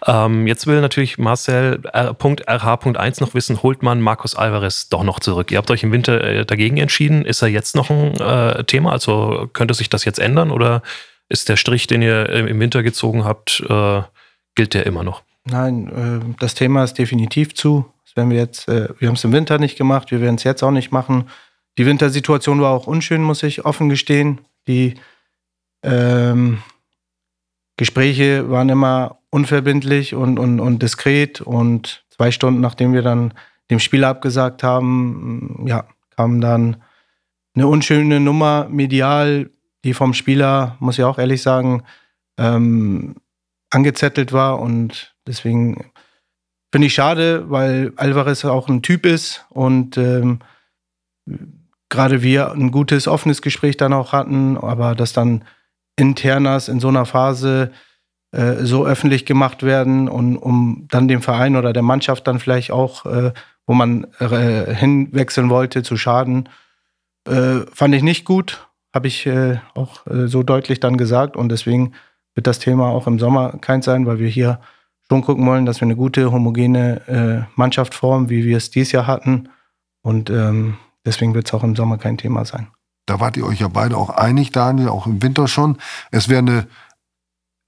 Ähm, jetzt will natürlich Marcel R.RH.1 noch wissen, holt man Markus Alvarez doch noch zurück? Ihr habt euch im Winter äh, dagegen entschieden. Ist er jetzt noch ein äh, Thema? Also könnte sich das jetzt ändern oder ist der Strich, den ihr äh, im Winter gezogen habt, äh, gilt der immer noch? Nein, äh, das Thema ist definitiv zu werden wir jetzt, äh, wir haben es im Winter nicht gemacht, wir werden es jetzt auch nicht machen. Die Wintersituation war auch unschön, muss ich offen gestehen. Die ähm, Gespräche waren immer unverbindlich und, und, und diskret und zwei Stunden nachdem wir dann dem Spieler abgesagt haben, ja, kam dann eine unschöne Nummer medial, die vom Spieler, muss ich auch ehrlich sagen, ähm, angezettelt war und deswegen Finde ich schade, weil Alvarez auch ein Typ ist und ähm, gerade wir ein gutes, offenes Gespräch dann auch hatten, aber dass dann Internas in so einer Phase äh, so öffentlich gemacht werden und um dann dem Verein oder der Mannschaft dann vielleicht auch, äh, wo man äh, hinwechseln wollte, zu schaden, äh, fand ich nicht gut. Habe ich äh, auch äh, so deutlich dann gesagt und deswegen wird das Thema auch im Sommer kein sein, weil wir hier schon gucken wollen, dass wir eine gute, homogene äh, Mannschaft formen, wie wir es dieses Jahr hatten. Und ähm, deswegen wird es auch im Sommer kein Thema sein. Da wart ihr euch ja beide auch einig, Daniel, auch im Winter schon. Es wäre eine,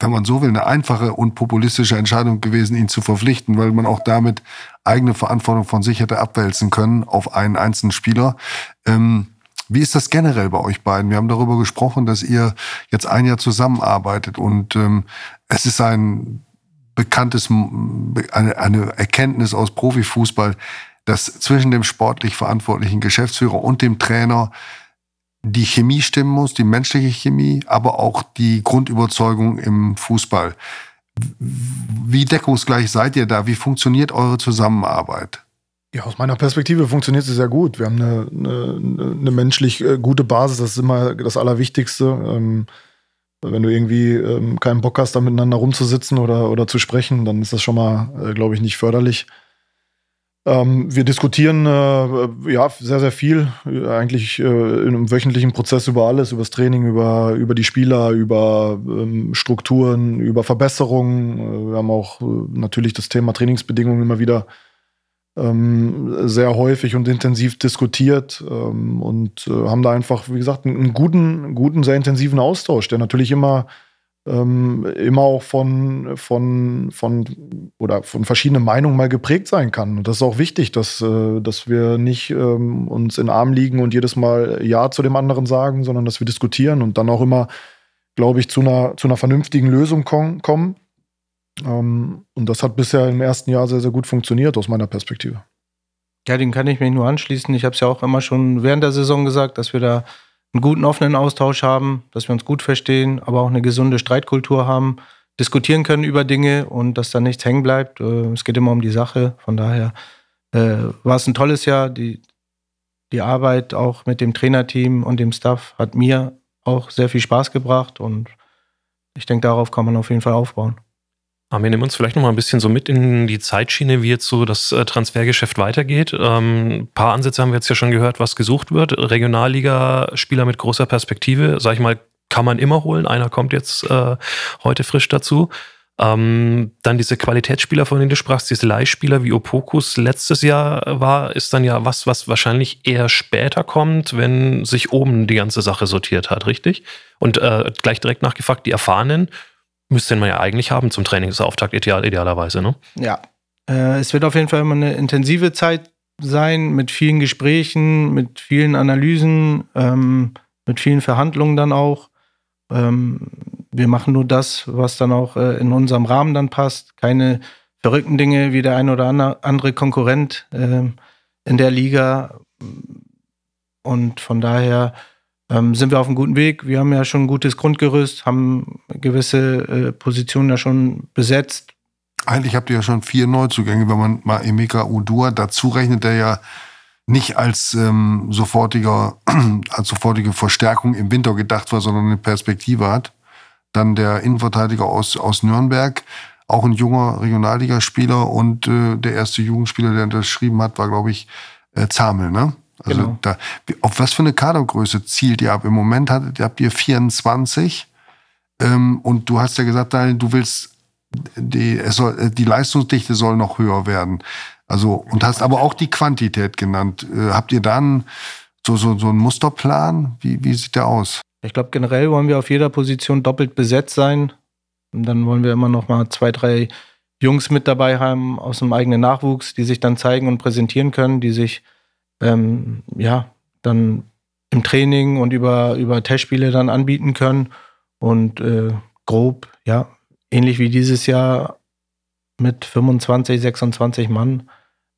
wenn man so will, eine einfache und populistische Entscheidung gewesen, ihn zu verpflichten, weil man auch damit eigene Verantwortung von sich hätte abwälzen können auf einen einzelnen Spieler. Ähm, wie ist das generell bei euch beiden? Wir haben darüber gesprochen, dass ihr jetzt ein Jahr zusammenarbeitet und ähm, es ist ein bekanntes, eine, eine Erkenntnis aus Profifußball, dass zwischen dem sportlich verantwortlichen Geschäftsführer und dem Trainer die Chemie stimmen muss, die menschliche Chemie, aber auch die Grundüberzeugung im Fußball. Wie deckungsgleich seid ihr da? Wie funktioniert eure Zusammenarbeit? Ja, aus meiner Perspektive funktioniert sie sehr gut. Wir haben eine, eine, eine menschlich äh, gute Basis, das ist immer das Allerwichtigste. Wenn du irgendwie ähm, keinen Bock hast, da miteinander rumzusitzen oder, oder zu sprechen, dann ist das schon mal, äh, glaube ich, nicht förderlich. Ähm, wir diskutieren äh, ja sehr, sehr viel, eigentlich äh, in einem wöchentlichen Prozess über alles, über das Training, über, über die Spieler, über ähm, Strukturen, über Verbesserungen. Äh, wir haben auch äh, natürlich das Thema Trainingsbedingungen immer wieder sehr häufig und intensiv diskutiert ähm, und äh, haben da einfach, wie gesagt, einen guten, guten, sehr intensiven Austausch, der natürlich immer ähm, immer auch von, von, von oder von verschiedenen Meinungen mal geprägt sein kann. Und das ist auch wichtig, dass, äh, dass wir nicht ähm, uns in den Arm liegen und jedes Mal Ja zu dem anderen sagen, sondern dass wir diskutieren und dann auch immer, glaube ich, zu einer, zu einer vernünftigen Lösung kommen. Ähm, und das hat bisher im ersten Jahr sehr, sehr gut funktioniert aus meiner Perspektive. Ja, den kann ich mich nur anschließen. Ich habe es ja auch immer schon während der Saison gesagt, dass wir da einen guten offenen Austausch haben, dass wir uns gut verstehen, aber auch eine gesunde Streitkultur haben, diskutieren können über Dinge und dass da nichts hängen bleibt. Äh, es geht immer um die Sache. Von daher äh, war es ein tolles Jahr. Die, die Arbeit auch mit dem Trainerteam und dem Staff hat mir auch sehr viel Spaß gebracht und ich denke, darauf kann man auf jeden Fall aufbauen. Wir nehmen uns vielleicht noch mal ein bisschen so mit in die Zeitschiene, wie jetzt so das äh, Transfergeschäft weitergeht. Ähm, ein paar Ansätze haben wir jetzt ja schon gehört, was gesucht wird. Regionalliga-Spieler mit großer Perspektive, sag ich mal, kann man immer holen. Einer kommt jetzt äh, heute frisch dazu. Ähm, dann diese Qualitätsspieler, von denen du sprachst, diese Leihspieler wie Opokus letztes Jahr war, ist dann ja was, was wahrscheinlich eher später kommt, wenn sich oben die ganze Sache sortiert hat, richtig? Und äh, gleich direkt nachgefragt, die Erfahrenen müsste man ja eigentlich haben zum Trainingsauftakt ideal, idealerweise, ne? Ja. Äh, es wird auf jeden Fall immer eine intensive Zeit sein mit vielen Gesprächen, mit vielen Analysen, ähm, mit vielen Verhandlungen dann auch. Ähm, wir machen nur das, was dann auch äh, in unserem Rahmen dann passt. Keine verrückten Dinge wie der ein oder andere Konkurrent äh, in der Liga. Und von daher ähm, sind wir auf einem guten Weg. Wir haben ja schon ein gutes Grundgerüst, haben gewisse äh, Positionen ja schon besetzt. Eigentlich habt ihr ja schon vier Neuzugänge, wenn man mal Emeka Udua dazu rechnet, der ja nicht als ähm, sofortiger, [CLEARS THROAT] als sofortige Verstärkung im Winter gedacht war, sondern eine Perspektive hat. Dann der Innenverteidiger aus, aus Nürnberg, auch ein junger Regionalligaspieler und äh, der erste Jugendspieler, der unterschrieben hat, war, glaube ich, äh, Zamel, ne? Also genau. da, auf was für eine Kadergröße zielt ihr ab? Im Moment habt ihr 24 ähm, und du hast ja gesagt, Daniel, du willst die, soll, die Leistungsdichte soll noch höher werden. Also, und hast aber auch die Quantität genannt. Äh, habt ihr dann so, so, so einen Musterplan? Wie, wie sieht der aus? Ich glaube, generell wollen wir auf jeder Position doppelt besetzt sein. Und dann wollen wir immer noch mal zwei, drei Jungs mit dabei haben aus dem eigenen Nachwuchs, die sich dann zeigen und präsentieren können, die sich ähm, ja dann im Training und über, über Testspiele dann anbieten können. Und äh, grob, ja, ähnlich wie dieses Jahr mit 25, 26 Mann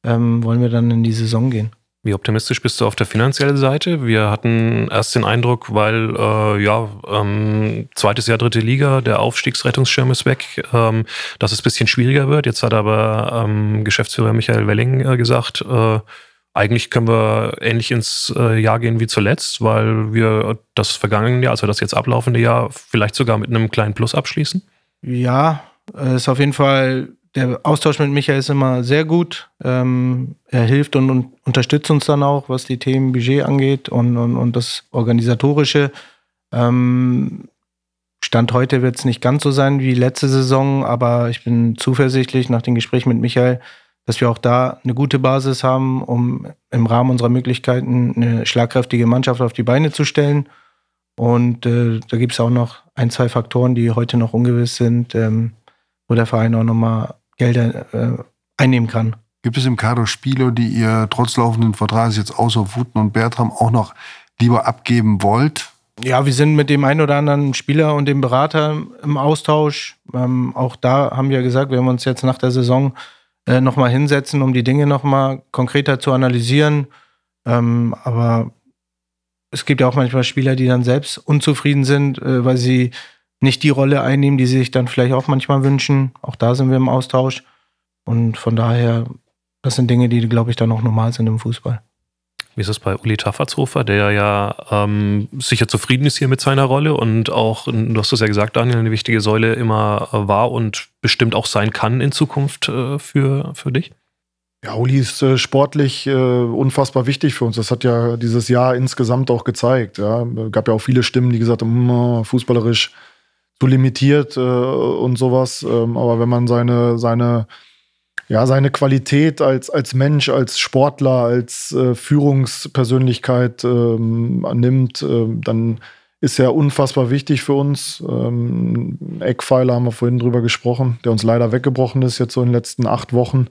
ähm, wollen wir dann in die Saison gehen. Wie optimistisch bist du auf der finanziellen Seite? Wir hatten erst den Eindruck, weil äh, ja ähm, zweites Jahr dritte Liga, der Aufstiegsrettungsschirm ist weg, ähm, dass es ein bisschen schwieriger wird. Jetzt hat aber ähm, Geschäftsführer Michael Welling äh, gesagt, äh, eigentlich können wir ähnlich ins äh, Jahr gehen wie zuletzt, weil wir das vergangene Jahr, also das jetzt ablaufende Jahr, vielleicht sogar mit einem kleinen Plus abschließen. Ja, ist auf jeden Fall der Austausch mit Michael ist immer sehr gut. Ähm, er hilft und, und, unterstützt uns dann auch, was die Themen Budget angeht und, und, und das Organisatorische. Ähm, Stand heute wird es nicht ganz so sein wie letzte Saison, aber ich bin zuversichtlich nach dem Gespräch mit Michael, dass wir auch da eine gute Basis haben, um im Rahmen unserer Möglichkeiten eine schlagkräftige Mannschaft auf die Beine zu stellen. Und äh, da gibt es auch noch ein, zwei Faktoren, die heute noch ungewiss sind, ähm, wo der Verein auch nochmal Gelder äh, einnehmen kann. Gibt es im Kader Spieler, die ihr trotz laufenden Vertrags jetzt außer Wuten und Bertram auch noch lieber abgeben wollt? Ja, wir sind mit dem einen oder anderen Spieler und dem Berater im Austausch. Ähm, auch da haben wir gesagt, wir werden uns jetzt nach der Saison äh, nochmal hinsetzen, um die Dinge nochmal konkreter zu analysieren. Ähm, aber es gibt ja auch manchmal Spieler, die dann selbst unzufrieden sind, äh, weil sie nicht die Rolle einnehmen, die sie sich dann vielleicht auch manchmal wünschen. Auch da sind wir im Austausch. Und von daher, das sind Dinge, die, glaube ich, dann auch normal sind im Fußball. Wie ist es bei Uli Taffertshofer, der ja ähm, sicher zufrieden ist hier mit seiner Rolle und auch, du hast es ja gesagt, Daniel, eine wichtige Säule immer war und bestimmt auch sein kann in Zukunft äh, für, für dich? Ja, Uli ist äh, sportlich äh, unfassbar wichtig für uns. Das hat ja dieses Jahr insgesamt auch gezeigt. Ja. Gab ja auch viele Stimmen, die gesagt haben, hm, fußballerisch zu limitiert äh, und sowas. Ähm, aber wenn man seine, seine, ja, seine Qualität als, als Mensch, als Sportler, als äh, Führungspersönlichkeit ähm, nimmt, äh, dann ist er unfassbar wichtig für uns. Ähm, Eckpfeiler haben wir vorhin drüber gesprochen, der uns leider weggebrochen ist jetzt so in den letzten acht Wochen.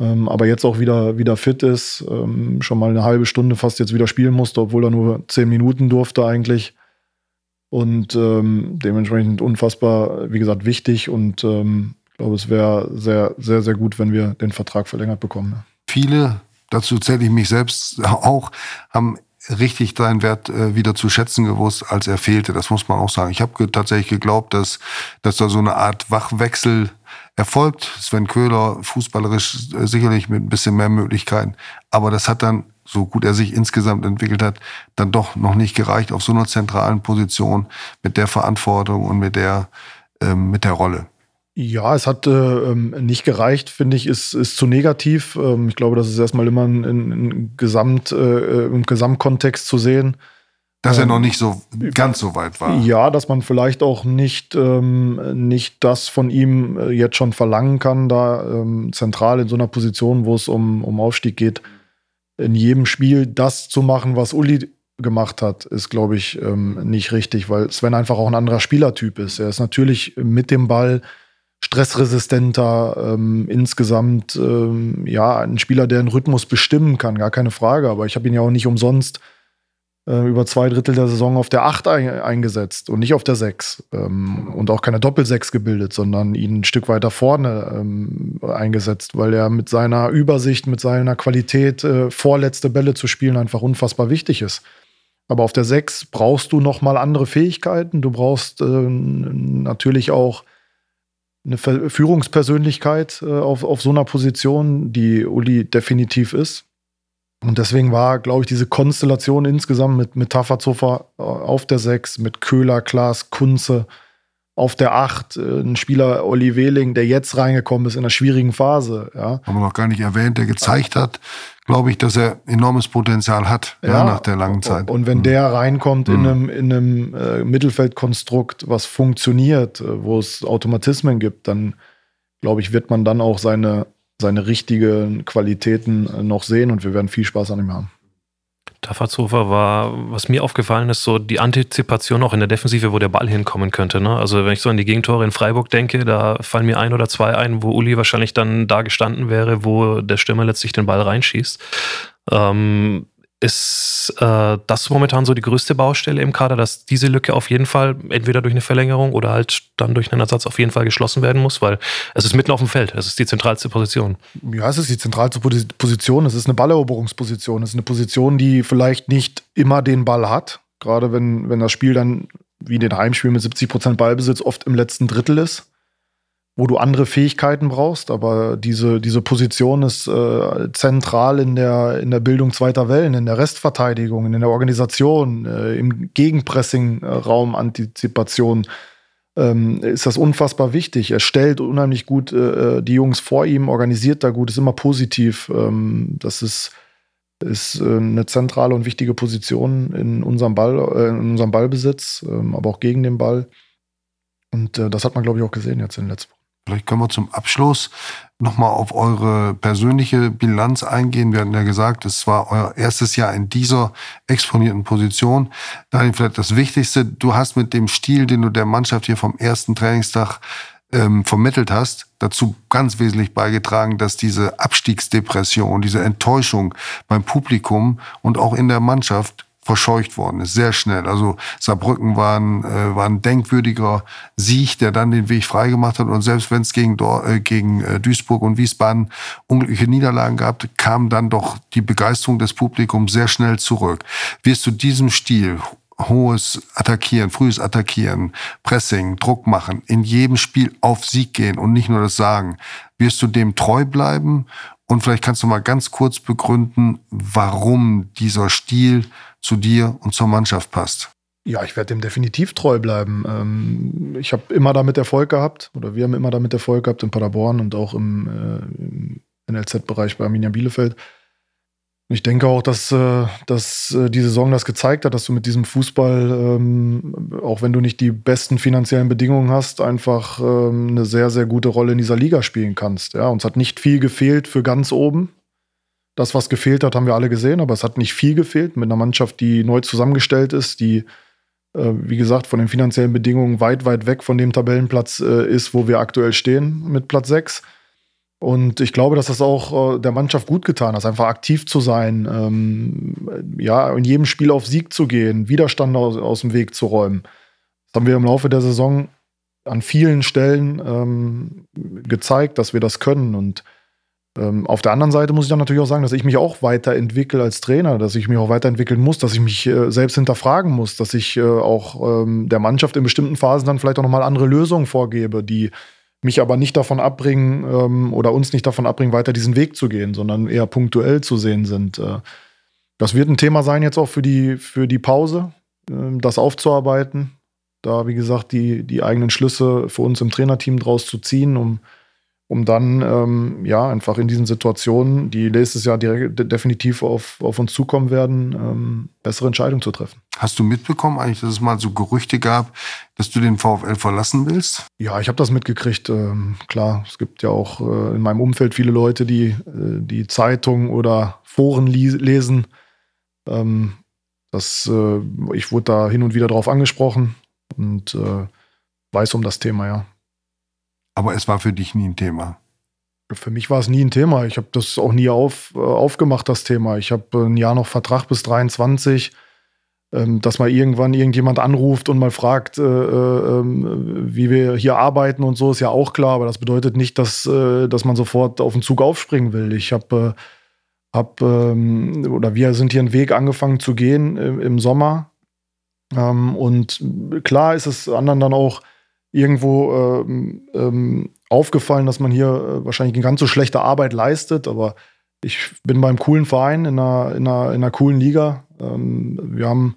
Ähm, aber jetzt auch wieder, wieder fit ist, ähm, schon mal eine halbe Stunde fast jetzt wieder spielen musste, obwohl er nur zehn Minuten durfte eigentlich. Und ähm, dementsprechend unfassbar, wie gesagt, wichtig. Und ähm, ich glaube, es wäre sehr, sehr, sehr gut, wenn wir den Vertrag verlängert bekommen. Viele, dazu zähle ich mich selbst [LAUGHS] auch, haben richtig seinen Wert äh, wieder zu schätzen gewusst, als er fehlte. Das muss man auch sagen. Ich habe tatsächlich geglaubt, dass, dass da so eine Art Wachwechsel erfolgt. Sven Köhler fußballerisch äh, sicherlich mit ein bisschen mehr Möglichkeiten. Aber das hat dann so gut er sich insgesamt entwickelt hat, dann doch noch nicht gereicht auf so einer zentralen Position mit der Verantwortung und mit der, ähm, mit der Rolle. Ja, es hat äh, nicht gereicht, finde ich, ist, ist zu negativ. Ähm, ich glaube, das ist erstmal immer in, in Gesamt, äh, im Gesamtkontext zu sehen. Dass er noch nicht so ganz so weit war. Ja, dass man vielleicht auch nicht, ähm, nicht das von ihm äh, jetzt schon verlangen kann, da ähm, zentral in so einer Position, wo es um, um Aufstieg geht, in jedem Spiel das zu machen, was Uli gemacht hat, ist, glaube ich, ähm, nicht richtig, weil Sven einfach auch ein anderer Spielertyp ist. Er ist natürlich mit dem Ball stressresistenter, ähm, insgesamt ähm, ja ein Spieler, der einen Rhythmus bestimmen kann, gar keine Frage. Aber ich habe ihn ja auch nicht umsonst äh, über zwei Drittel der Saison auf der 8 ein, eingesetzt und nicht auf der 6 ähm, und auch keine Doppel-6 gebildet, sondern ihn ein Stück weiter vorne ähm, eingesetzt, weil er mit seiner Übersicht, mit seiner Qualität äh, vorletzte Bälle zu spielen einfach unfassbar wichtig ist. Aber auf der 6 brauchst du noch mal andere Fähigkeiten. Du brauchst äh, natürlich auch eine Führungspersönlichkeit äh, auf, auf so einer Position, die Uli definitiv ist. Und deswegen war, glaube ich, diese Konstellation insgesamt mit, mit Tafazofer äh, auf der 6, mit Köhler, Klaas, Kunze auf der 8, äh, ein Spieler Olli Wehling, der jetzt reingekommen ist in einer schwierigen Phase. Ja. Haben wir noch gar nicht erwähnt, der gezeigt hat, glaube ich, dass er enormes Potenzial hat ja, ja, nach der langen Zeit. Und wenn mhm. der reinkommt mhm. in einem, in einem äh, Mittelfeldkonstrukt, was funktioniert, äh, wo es Automatismen gibt, dann glaube ich, wird man dann auch seine, seine richtigen Qualitäten noch sehen und wir werden viel Spaß an ihm haben. Tafazhofer war, was mir aufgefallen ist, so die Antizipation auch in der Defensive, wo der Ball hinkommen könnte. Ne? Also wenn ich so an die Gegentore in Freiburg denke, da fallen mir ein oder zwei ein, wo Uli wahrscheinlich dann da gestanden wäre, wo der Stürmer letztlich den Ball reinschießt. Ähm, ist äh, das momentan so die größte Baustelle im Kader, dass diese Lücke auf jeden Fall entweder durch eine Verlängerung oder halt dann durch einen Ersatz auf jeden Fall geschlossen werden muss, weil es ist mitten auf dem Feld. Es ist die zentralste Position. Ja, es ist die zentralste Position. Es ist eine Balleroberungsposition. Es ist eine Position, die vielleicht nicht immer den Ball hat. Gerade wenn, wenn das Spiel dann wie in den Heimspielen mit 70 Prozent Ballbesitz oft im letzten Drittel ist wo du andere Fähigkeiten brauchst, aber diese, diese Position ist äh, zentral in der, in der Bildung zweiter Wellen, in der Restverteidigung, in der Organisation, äh, im Gegenpressing-Raum, Antizipation. Ähm, ist das unfassbar wichtig. Er stellt unheimlich gut äh, die Jungs vor ihm, organisiert da gut, ist immer positiv. Ähm, das ist, ist äh, eine zentrale und wichtige Position in unserem Ball, äh, in unserem Ballbesitz, ähm, aber auch gegen den Ball. Und äh, das hat man, glaube ich, auch gesehen jetzt in den letzten Wochen. Vielleicht können wir zum Abschluss nochmal auf eure persönliche Bilanz eingehen. Wir hatten ja gesagt, es war euer erstes Jahr in dieser exponierten Position. Daniel, vielleicht das Wichtigste, du hast mit dem Stil, den du der Mannschaft hier vom ersten Trainingstag ähm, vermittelt hast, dazu ganz wesentlich beigetragen, dass diese Abstiegsdepression, diese Enttäuschung beim Publikum und auch in der Mannschaft verscheucht worden ist, sehr schnell. Also Saarbrücken war ein, äh, war ein denkwürdiger Sieg, der dann den Weg freigemacht hat. Und selbst wenn es gegen, äh, gegen äh, Duisburg und Wiesbaden unglückliche Niederlagen gab, kam dann doch die Begeisterung des Publikums sehr schnell zurück. Wirst du diesem Stil hohes Attackieren, frühes Attackieren, Pressing, Druck machen, in jedem Spiel auf Sieg gehen und nicht nur das sagen. Wirst du dem treu bleiben? Und vielleicht kannst du mal ganz kurz begründen, warum dieser Stil zu dir und zur Mannschaft passt. Ja, ich werde dem definitiv treu bleiben. Ähm, ich habe immer damit Erfolg gehabt, oder wir haben immer damit Erfolg gehabt in Paderborn und auch im, äh, NLZ-Bereich bei Arminia Bielefeld. Ich denke auch, dass, äh, dass äh, die Saison das gezeigt hat, dass du mit diesem Fußball, ähm, auch wenn du nicht die besten finanziellen Bedingungen hast, einfach ähm, eine sehr, sehr gute Rolle in dieser Liga spielen kannst. Ja, uns hat nicht viel gefehlt für ganz oben. Das, was gefehlt hat, haben wir alle gesehen, aber es hat nicht viel gefehlt mit einer Mannschaft, die neu zusammengestellt ist, die, äh, wie gesagt, von den finanziellen Bedingungen weit, weit weg von dem Tabellenplatz äh, ist, wo wir aktuell stehen mit Platz 6. Und ich glaube, dass das auch äh, der Mannschaft gut getan hat, einfach aktiv zu sein, ähm, ja, in jedem Spiel auf Sieg zu gehen, Widerstand aus, aus, dem Weg zu räumen. Das haben wir im Laufe der Saison an vielen Stellen ähm, gezeigt, dass wir das können. Und auf der anderen Seite muss ich dann natürlich auch sagen, dass ich mich auch weiterentwickle als Trainer, dass ich mich auch weiterentwickeln muss, dass ich mich äh, selbst hinterfragen muss, dass ich äh, auch ähm, der Mannschaft in bestimmten Phasen dann vielleicht auch nochmal andere Lösungen vorgebe, die mich aber nicht davon abbringen ähm, oder uns nicht davon abbringen, weiter diesen Weg zu gehen, sondern eher punktuell zu sehen sind. Äh, das wird ein Thema sein jetzt auch für die, für die Pause, äh, das aufzuarbeiten. Da, wie gesagt, die, die eigenen Schlüsse für uns im Trainerteam draus zu ziehen, um um dann ähm, ja einfach in diesen Situationen, die nächstes Jahr direkt, definitiv auf, auf uns zukommen werden, ähm, bessere Entscheidungen zu treffen. Hast du mitbekommen eigentlich, dass es mal so Gerüchte gab, dass du den VfL verlassen willst? Ja, ich habe das mitgekriegt. Ähm, klar, es gibt ja auch äh, in meinem Umfeld viele Leute, die äh, die Zeitung oder Foren lesen. Ähm, das, äh, ich wurde da hin und wieder drauf angesprochen und äh, weiß um das Thema, ja. Aber es war für dich nie ein Thema. Für mich war es nie ein Thema. Ich habe das auch nie auf, äh, aufgemacht, das Thema. Ich habe ein Jahr noch Vertrag bis 23. Ähm, dass mal irgendwann irgendjemand anruft und mal fragt, äh, äh, ähm, wie wir hier arbeiten und so, ist ja auch klar. Aber das bedeutet nicht, dass, äh, dass man sofort auf den Zug aufspringen will. Ich habe, äh, hab, ähm, oder wir sind hier einen Weg angefangen zu gehen im, Sommer. Und klar ist es anderen dann auch irgendwo ähm, ähm, aufgefallen, dass man hier äh, wahrscheinlich eine ganz so schlechte Arbeit leistet, aber ich bin beim coolen Verein in einer, in einer, in einer coolen Liga. Ähm, wir haben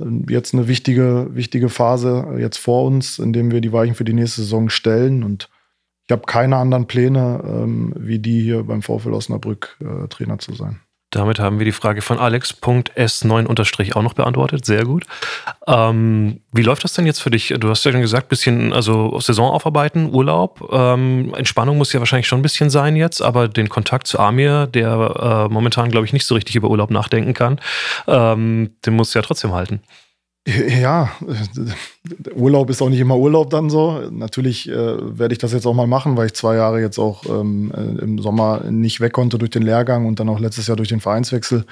ähm, jetzt eine wichtige, wichtige Phase jetzt vor uns, in dem wir die Weichen für die nächste Saison stellen. Und ich habe keine anderen Pläne, ähm, wie die hier beim VfL Osnabrück äh, Trainer zu sein. Damit haben wir die Frage von Alex.s9- auch noch beantwortet. Sehr gut. Ähm, wie läuft das denn jetzt für dich? Du hast ja schon gesagt, bisschen, also Saison aufarbeiten, Urlaub. Ähm, Entspannung muss ja wahrscheinlich schon ein bisschen sein jetzt, aber den Kontakt zu Amir, der äh, momentan, glaube ich, nicht so richtig über Urlaub nachdenken kann, ähm, den musst du ja trotzdem halten. Ja, Urlaub ist auch nicht immer Urlaub dann so. Natürlich äh, werde ich das jetzt auch mal machen, weil ich zwei Jahre jetzt auch ähm, äh, im Sommer nicht weg konnte durch den Lehrgang und dann auch letztes Jahr durch den Vereinswechsel.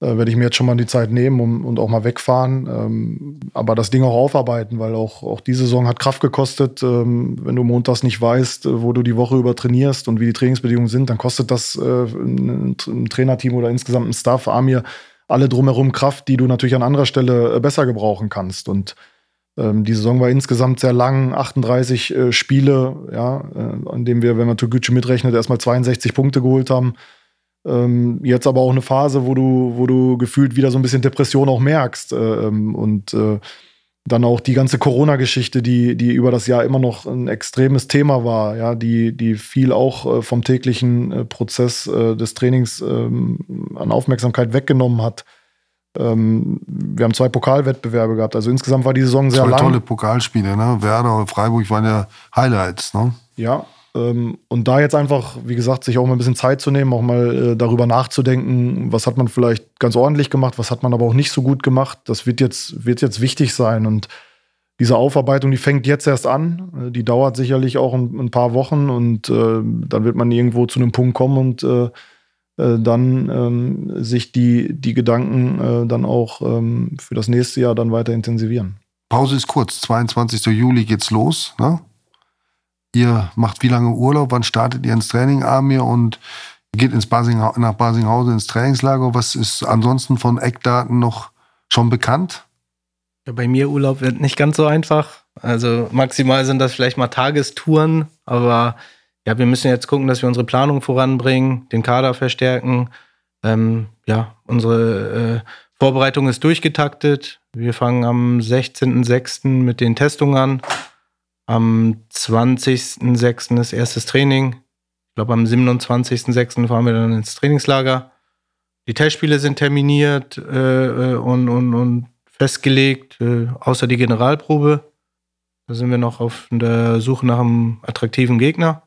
Äh, werde ich mir jetzt schon mal die Zeit nehmen um, und auch mal wegfahren. Ähm, aber das Ding auch aufarbeiten, weil auch, auch die Saison hat Kraft gekostet. Ähm, wenn du montags nicht weißt, äh, wo du die Woche über trainierst und wie die Trainingsbedingungen sind, dann kostet das äh, ein, ein Trainerteam oder insgesamt ein Staff Amir alle drumherum Kraft, die du natürlich an anderer Stelle äh, besser gebrauchen kannst. Und ähm, die Saison war insgesamt sehr lang, 38 äh, Spiele, ja, äh, an dem wir, wenn man Toguchi mitrechnet, erstmal 62 Punkte geholt haben. Ähm, jetzt aber auch eine Phase, wo du, wo du gefühlt wieder so ein bisschen Depression auch merkst. Äh, ähm, und äh, dann auch die ganze Corona-Geschichte, die, die über das Jahr immer noch ein extremes Thema war, ja, die, die viel auch äh, vom täglichen äh, Prozess äh, des Trainings ähm, an Aufmerksamkeit weggenommen hat. Ähm, wir haben zwei Pokalwettbewerbe gehabt. Also insgesamt war die Saison sehr zwei lang. tolle Pokalspiele, ne? Werder und Freiburg waren ja Highlights, ne? Ja, und da jetzt einfach, wie gesagt, sich auch mal ein bisschen Zeit zu nehmen, auch mal äh, darüber nachzudenken, was hat man vielleicht ganz ordentlich gemacht, was hat man aber auch nicht so gut gemacht, das wird jetzt, wird jetzt wichtig sein. Und diese Aufarbeitung, die fängt jetzt erst an. Äh, die dauert sicherlich auch ein, ein paar Wochen und äh, dann wird man irgendwo zu einem Punkt kommen und äh, äh dann ähm, sich die, die Gedanken äh, dann auch ähm, für das nächste Jahr dann weiter intensivieren. Pause ist kurz, 22. Juli geht's los. Ne? Ihr macht wie lange Urlaub? Wann startet ihr ins Training, Amir? Und geht ins Basing, nach Basinghausen ins Trainingslager? Was ist ansonsten von Eckdaten noch schon bekannt? Ja, bei mir Urlaub wird nicht ganz so einfach. Also maximal sind das vielleicht mal Tagestouren, aber ja, wir müssen jetzt gucken, dass wir unsere Planung voranbringen, den Kader verstärken. Ähm, ja, unsere äh, Vorbereitung ist durchgetaktet. Wir fangen am 16.06. mit den Testungen an. Am 20.06. ist erstes Training. Ich glaube, am 27.06. fahren wir dann ins Trainingslager. Die Testspiele sind terminiert äh, äh, und, und, und festgelegt, äh, außer die Generalprobe. Da sind wir noch auf der Suche nach einem attraktiven Gegner.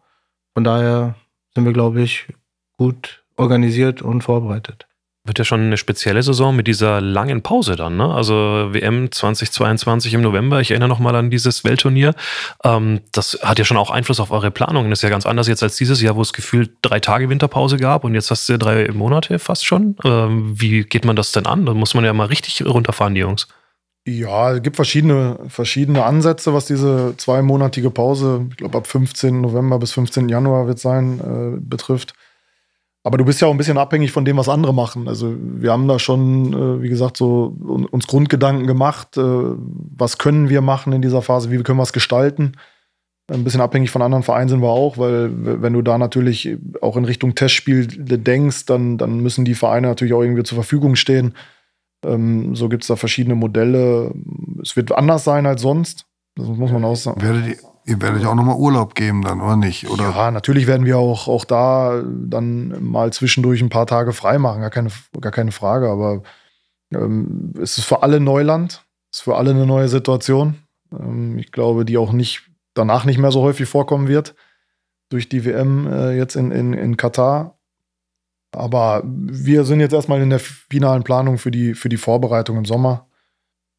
Von daher sind wir, glaube ich, gut organisiert und vorbereitet. Wird ja schon eine spezielle Saison mit dieser langen Pause dann, ne? Also WM 2022 im November. Ich erinnere nochmal an dieses Weltturnier. Ähm, das hat ja schon auch Einfluss auf eure Planungen. Das ist ja ganz anders jetzt als dieses Jahr, wo es gefühlt drei Tage Winterpause gab und jetzt hast du drei Monate fast schon. Ähm, wie geht man das denn an? Da muss man ja mal richtig runterfahren, die Jungs. Ja, es gibt verschiedene, verschiedene Ansätze, was diese zweimonatige Pause, ich glaube ab 15. November bis 15. Januar wird sein, äh, betrifft. Aber du bist ja auch ein bisschen abhängig von dem, was andere machen. Also wir haben da schon, äh, wie gesagt, so uns Grundgedanken gemacht, äh, was können wir machen in dieser Phase, wie können wir es gestalten. Ein bisschen abhängig von anderen Vereinen sind wir auch, weil wenn du da natürlich auch in Richtung Testspiel denkst, dann, dann müssen die Vereine natürlich auch irgendwie zur Verfügung stehen. Ähm, so gibt es da verschiedene Modelle. Es wird anders sein als sonst. Das muss man auch sagen. Werdet ihr, ihr werdet ja auch nochmal Urlaub geben dann, oder nicht? Oder? Ja, natürlich werden wir auch, auch da dann mal zwischendurch ein paar Tage frei machen, gar keine, gar keine Frage. Aber ähm, es ist für alle Neuland, es ist für alle eine neue Situation. Ähm, ich glaube, die auch nicht danach nicht mehr so häufig vorkommen wird durch die WM äh, jetzt in, in, in Katar. Aber wir sind jetzt erstmal in der finalen Planung für die, für die Vorbereitung im Sommer.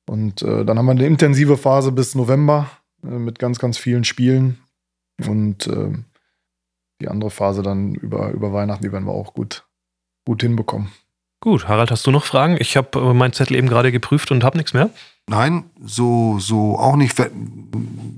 Und äh, dann haben wir eine intensive Phase bis November mit ganz, ganz vielen Spielen. Und äh, die andere Phase dann über, über Weihnachten, die werden wir auch gut, gut hinbekommen. Gut, Harald, hast du noch Fragen? Ich habe äh, meinen Zettel eben gerade geprüft und habe nichts mehr. Nein, so, so auch nicht.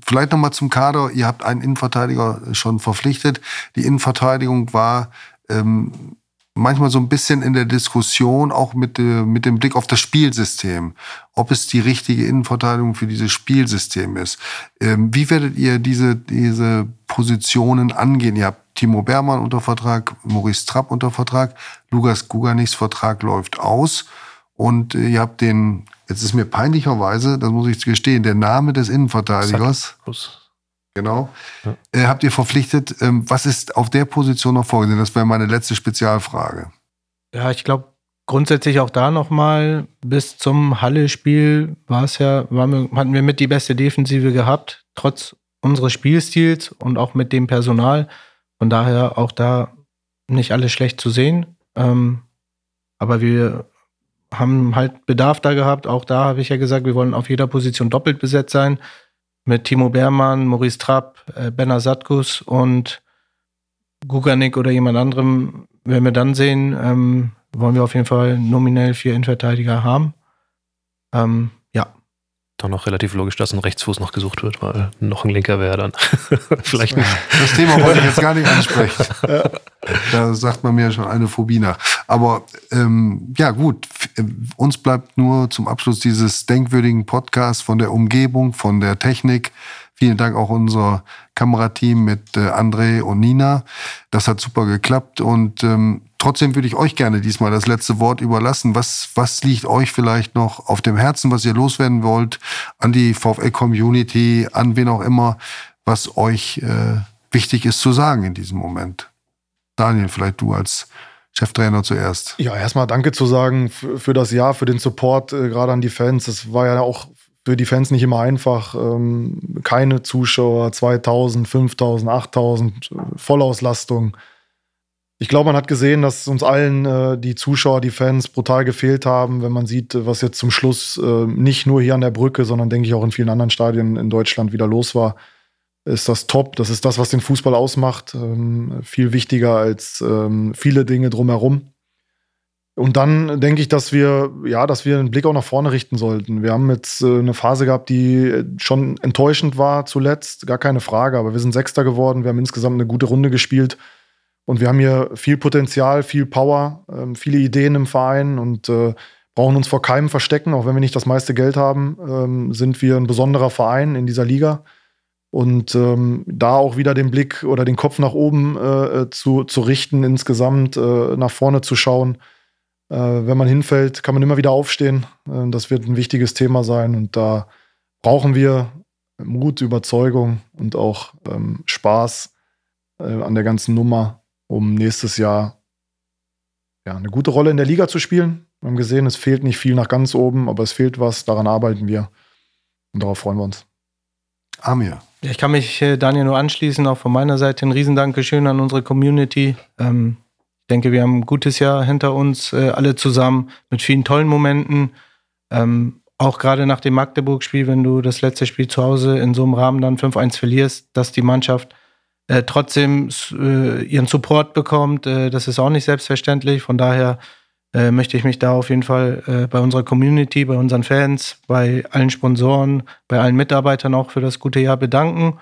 Vielleicht nochmal zum Kader. Ihr habt einen Innenverteidiger schon verpflichtet. Die Innenverteidigung war ähm, manchmal so ein bisschen in der Diskussion, auch mit, äh, mit dem Blick auf das Spielsystem, ob es die richtige Innenverteidigung für dieses Spielsystem ist. Ähm, wie werdet ihr diese, diese Positionen angehen? Ihr habt Timo Bermann unter Vertrag, Maurice Trapp unter Vertrag, Lukas Guganichs Vertrag läuft aus und äh, ihr habt den, jetzt ist mir peinlicherweise, das muss ich gestehen, der Name des Innenverteidigers. Genau. Ja. Äh, habt ihr verpflichtet, ähm, was ist auf der Position noch vorgesehen? Das wäre meine letzte Spezialfrage. Ja, ich glaube, grundsätzlich auch da nochmal, bis zum Halle-Spiel war es ja, wir, hatten wir mit die beste Defensive gehabt, trotz unseres Spielstils und auch mit dem Personal. Von daher auch da nicht alles schlecht zu sehen. Ähm, aber wir haben halt Bedarf da gehabt. Auch da habe ich ja gesagt, wir wollen auf jeder Position doppelt besetzt sein. Mit Timo Beermann, Maurice Trapp, äh, Benner Satkus und Guganik oder jemand anderem werden wir dann sehen. Ähm, wollen wir auf jeden Fall nominell vier Innenverteidiger haben. Ähm, dann noch relativ logisch, dass ein Rechtsfuß noch gesucht wird, weil noch ein Linker wäre dann [LAUGHS] vielleicht nicht. Das Thema wollte ich jetzt gar nicht ansprechen. [LAUGHS] da sagt man mir schon eine Phobie nach. Aber ähm, ja gut, uns bleibt nur zum Abschluss dieses denkwürdigen Podcasts von der Umgebung, von der Technik. Vielen Dank auch unser Kamerateam mit äh, André und Nina. Das hat super geklappt und ähm, Trotzdem würde ich euch gerne diesmal das letzte Wort überlassen. Was, was liegt euch vielleicht noch auf dem Herzen, was ihr loswerden wollt, an die VfL-Community, an wen auch immer, was euch äh, wichtig ist zu sagen in diesem Moment? Daniel, vielleicht du als Cheftrainer zuerst. Ja, erstmal danke zu sagen für, für das Jahr, für den Support, äh, gerade an die Fans. Das war ja auch für die Fans nicht immer einfach. Ähm, keine Zuschauer, 2000, 5000, 8000, Vollauslastung. Ich glaube, man hat gesehen, dass uns allen äh, die Zuschauer, die Fans brutal gefehlt haben, wenn man sieht, was jetzt zum Schluss äh, nicht nur hier an der Brücke, sondern denke ich auch in vielen anderen Stadien in Deutschland wieder los war. Ist das top. Das ist das, was den Fußball ausmacht. Ähm, viel wichtiger als ähm, viele Dinge drumherum. Und dann denke ich, dass wir, ja, dass wir einen Blick auch nach vorne richten sollten. Wir haben jetzt äh, eine Phase gehabt, die schon enttäuschend war zuletzt, gar keine Frage, aber wir sind Sechster geworden. Wir haben insgesamt eine gute Runde gespielt. Und wir haben hier viel Potenzial, viel Power, ähm, viele Ideen im Verein und äh, brauchen uns vor keinem verstecken. Auch wenn wir nicht das meiste Geld haben, ähm, sind wir ein besonderer Verein in dieser Liga. Und ähm, da auch wieder den Blick oder den Kopf nach oben äh, zu, zu richten, insgesamt äh, nach vorne zu schauen. Äh, wenn man hinfällt, kann man immer wieder aufstehen. Äh, das wird ein wichtiges Thema sein. Und da brauchen wir Mut, Überzeugung und auch ähm, Spaß äh, an der ganzen Nummer um nächstes Jahr ja, eine gute Rolle in der Liga zu spielen. Wir haben gesehen, es fehlt nicht viel nach ganz oben, aber es fehlt was, daran arbeiten wir und darauf freuen wir uns. Amir. Ja, ich kann mich äh, Daniel nur anschließen, auch von meiner Seite ein Riesendankeschön an unsere Community. Ähm, denke, wir haben ein gutes Jahr hinter uns, äh, alle zusammen, mit vielen tollen Momenten. Ähm, auch gerade nach dem Magdeburg-Spiel, wenn du das letzte Spiel zu Hause in so einem Rahmen dann 5-1 verlierst, dass die Mannschaft äh, trotzdem äh, ihren Support bekommt. Äh, das ist auch nicht selbstverständlich. Von daher äh, möchte ich mich da auf jeden Fall äh, bei unserer Community, bei unseren Fans, bei allen Sponsoren, bei allen Mitarbeitern auch für das gute Jahr bedanken.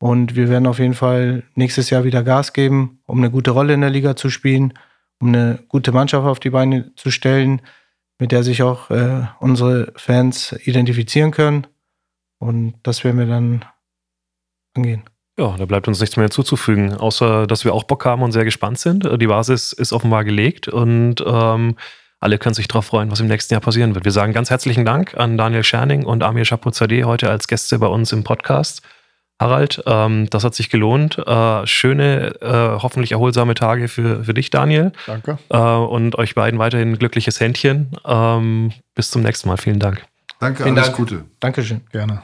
Und wir werden auf jeden Fall nächstes Jahr wieder Gas geben, um eine gute Rolle in der Liga zu spielen, um eine gute Mannschaft auf die Beine zu stellen, mit der sich auch äh, unsere Fans identifizieren können. Und das werden wir dann angehen. Ja, da bleibt uns nichts mehr hinzuzufügen, außer dass wir auch Bock haben und sehr gespannt sind. Die Basis ist offenbar gelegt und ähm, alle können sich darauf freuen, was im nächsten Jahr passieren wird. Wir sagen ganz herzlichen Dank an Daniel Scherning und Amir Chapuzadeh heute als Gäste bei uns im Podcast. Harald, ähm, das hat sich gelohnt. Äh, schöne, äh, hoffentlich erholsame Tage für, für dich, Daniel. Danke. Äh, und euch beiden weiterhin ein glückliches Händchen. Ähm, bis zum nächsten Mal. Vielen Dank. Danke, Vielen alles Dank. Gute. Dankeschön. Gerne.